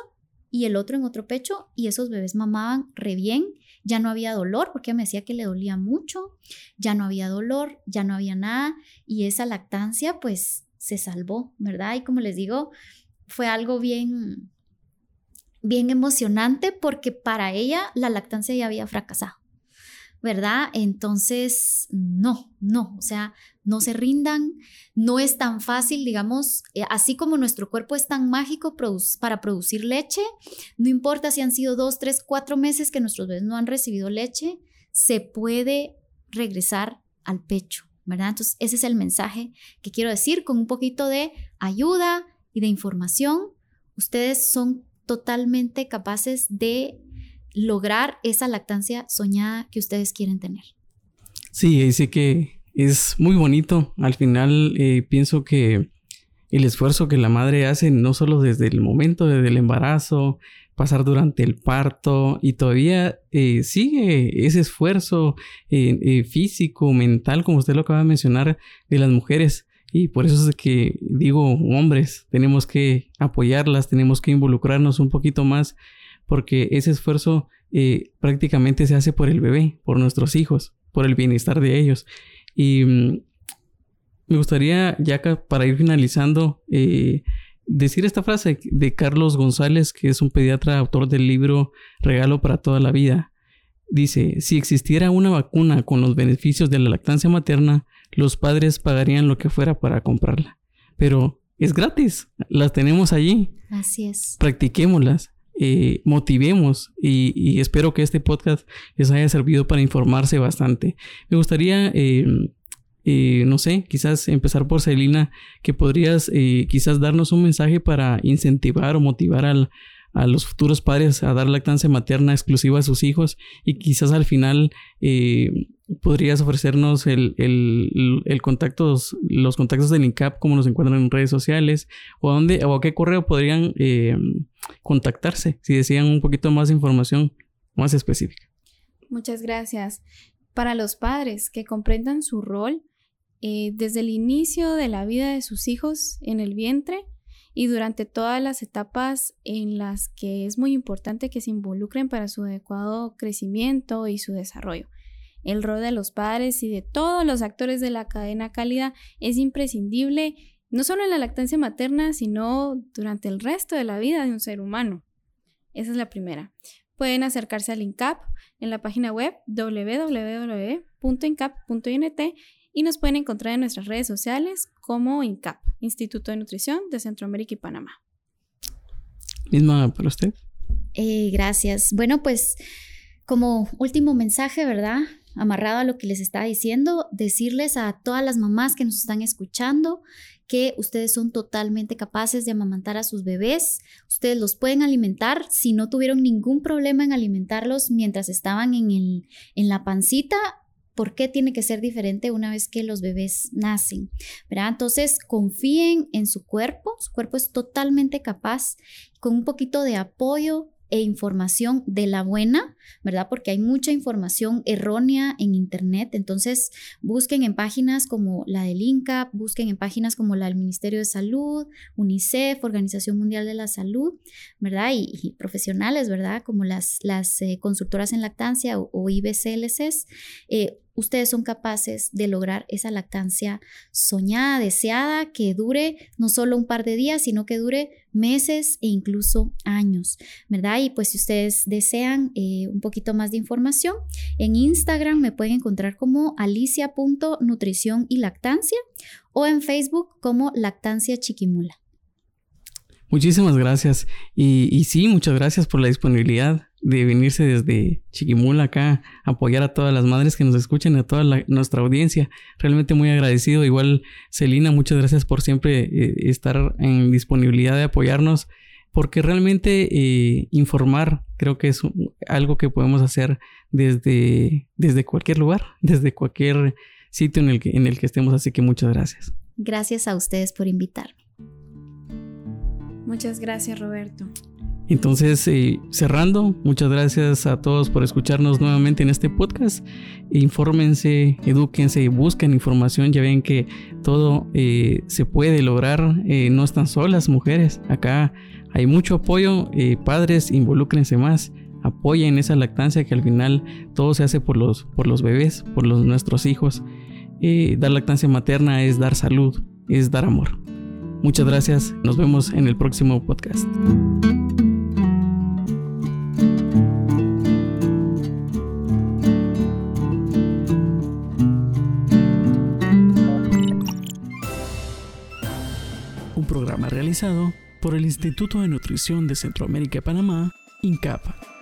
y el otro en otro pecho y esos bebés mamaban re bien, ya no había dolor porque me decía que le dolía mucho, ya no había dolor, ya no había nada y esa lactancia pues se salvó, ¿verdad? Y como les digo, fue algo bien bien emocionante porque para ella la lactancia ya había fracasado. ¿verdad? Entonces, no, no, o sea, no se rindan, no es tan fácil, digamos, eh, así como nuestro cuerpo es tan mágico para producir leche, no importa si han sido dos, tres, cuatro meses que nuestros bebés no han recibido leche, se puede regresar al pecho, ¿verdad? Entonces, ese es el mensaje que quiero decir con un poquito de ayuda y de información. Ustedes son totalmente capaces de lograr esa lactancia soñada que ustedes quieren tener. Sí, dice que es muy bonito. Al final eh, pienso que el esfuerzo que la madre hace no solo desde el momento del embarazo, pasar durante el parto y todavía eh, sigue ese esfuerzo eh, físico, mental, como usted lo acaba de mencionar, de las mujeres Y por eso es que digo, hombres, tenemos que apoyarlas, tenemos que involucrarnos un poquito más, porque ese esfuerzo eh, prácticamente se hace por el bebé, por nuestros hijos, por el bienestar de ellos. Y mm, me gustaría, ya para ir finalizando, eh, decir esta frase de Carlos González, que es un pediatra autor del libro Regalo para toda la vida. Dice, si existiera una vacuna con los beneficios de la lactancia materna, los padres pagarían lo que fuera para comprarla. Pero es gratis, las tenemos allí. Así es. Practiquémoslas, eh, motivemos y, espero que este podcast les haya servido para informarse bastante. Me gustaría... Eh, eh, no sé, quizás empezar por Celina, que podrías quizás darnos un mensaje para incentivar o motivar al, a los futuros padres a dar lactancia materna exclusiva a sus hijos y quizás al final eh, podrías ofrecernos el, el, el contactos, los contactos del INCAP, como nos encuentran en redes sociales o a dónde o a qué correo podrían eh, contactarse si desean un poquito más de información más específica. Muchas gracias. Para los padres que comprendan su rol eh, desde el inicio de la vida de sus hijos en el vientre, y durante todas las etapas en las que es muy importante que se involucren para su adecuado crecimiento y su desarrollo. El rol de los padres y de todos los actores de la cadena cálida es imprescindible no solo en la lactancia materna, sino durante el resto de la vida de un ser humano. Esa es la primera. Pueden acercarse al INCAP en la página web www.incap.int y nos pueden encontrar en nuestras redes sociales como INCAP, Instituto de Nutrición de Centroamérica y Panamá. Misma para usted. Eh, gracias. Bueno, pues como último mensaje, ¿verdad? Amarrado a lo que les estaba diciendo, decirles a todas las mamás que nos están escuchando que ustedes son totalmente capaces de amamantar a sus bebés. Ustedes los pueden alimentar si no tuvieron ningún problema en alimentarlos mientras estaban en, el, en la pancita ¿Por qué tiene que ser diferente una vez que los bebés nacen? ¿verdad? Entonces, confíen en su cuerpo, su cuerpo es totalmente capaz, con un poquito de apoyo e información de la buena, ¿verdad? Porque hay mucha información errónea en Internet. Entonces, busquen en páginas como la del INCAP, busquen en páginas como la del Ministerio de Salud, UNICEF, Organización Mundial de la Salud, ¿verdad? Y, profesionales, ¿verdad? Como las, las eh, consultoras en lactancia o, IBCLCs. Eh, ustedes son capaces de lograr esa lactancia soñada, deseada, que dure no solo un par de días, sino que dure meses e incluso años, ¿verdad? Y pues si ustedes desean eh, un poquito más de información, en Instagram me pueden encontrar como alicia.nutrición y lactancia o en Facebook como lactancia chiquimula. Muchísimas gracias. Y, y sí, muchas gracias por la disponibilidad de venirse desde Chiquimula acá a apoyar a todas las madres que nos escuchan, a toda nuestra audiencia. Realmente muy agradecido. Igual, Celina, muchas gracias por siempre eh, estar en disponibilidad de apoyarnos, porque realmente eh, informar creo que es algo que podemos hacer desde, desde cualquier lugar, desde cualquier sitio en el, que, en el que estemos. Así que muchas gracias. Gracias a ustedes por invitarme. Muchas gracias, Roberto. Entonces, eh, cerrando, muchas gracias a todos por escucharnos nuevamente en este podcast. Infórmense, edúquense busquen información. Ya ven que todo eh, se puede lograr. Eh, no están solas mujeres. Acá hay mucho apoyo. padres, involúcrense más. Apoyen esa lactancia que al final todo se hace por los, por los bebés, por los, nuestros hijos. dar lactancia materna es dar salud, es dar amor. Muchas gracias. Nos vemos en el próximo podcast. realizado por el Instituto de Nutrición de Centroamérica y Panamá, INCAP.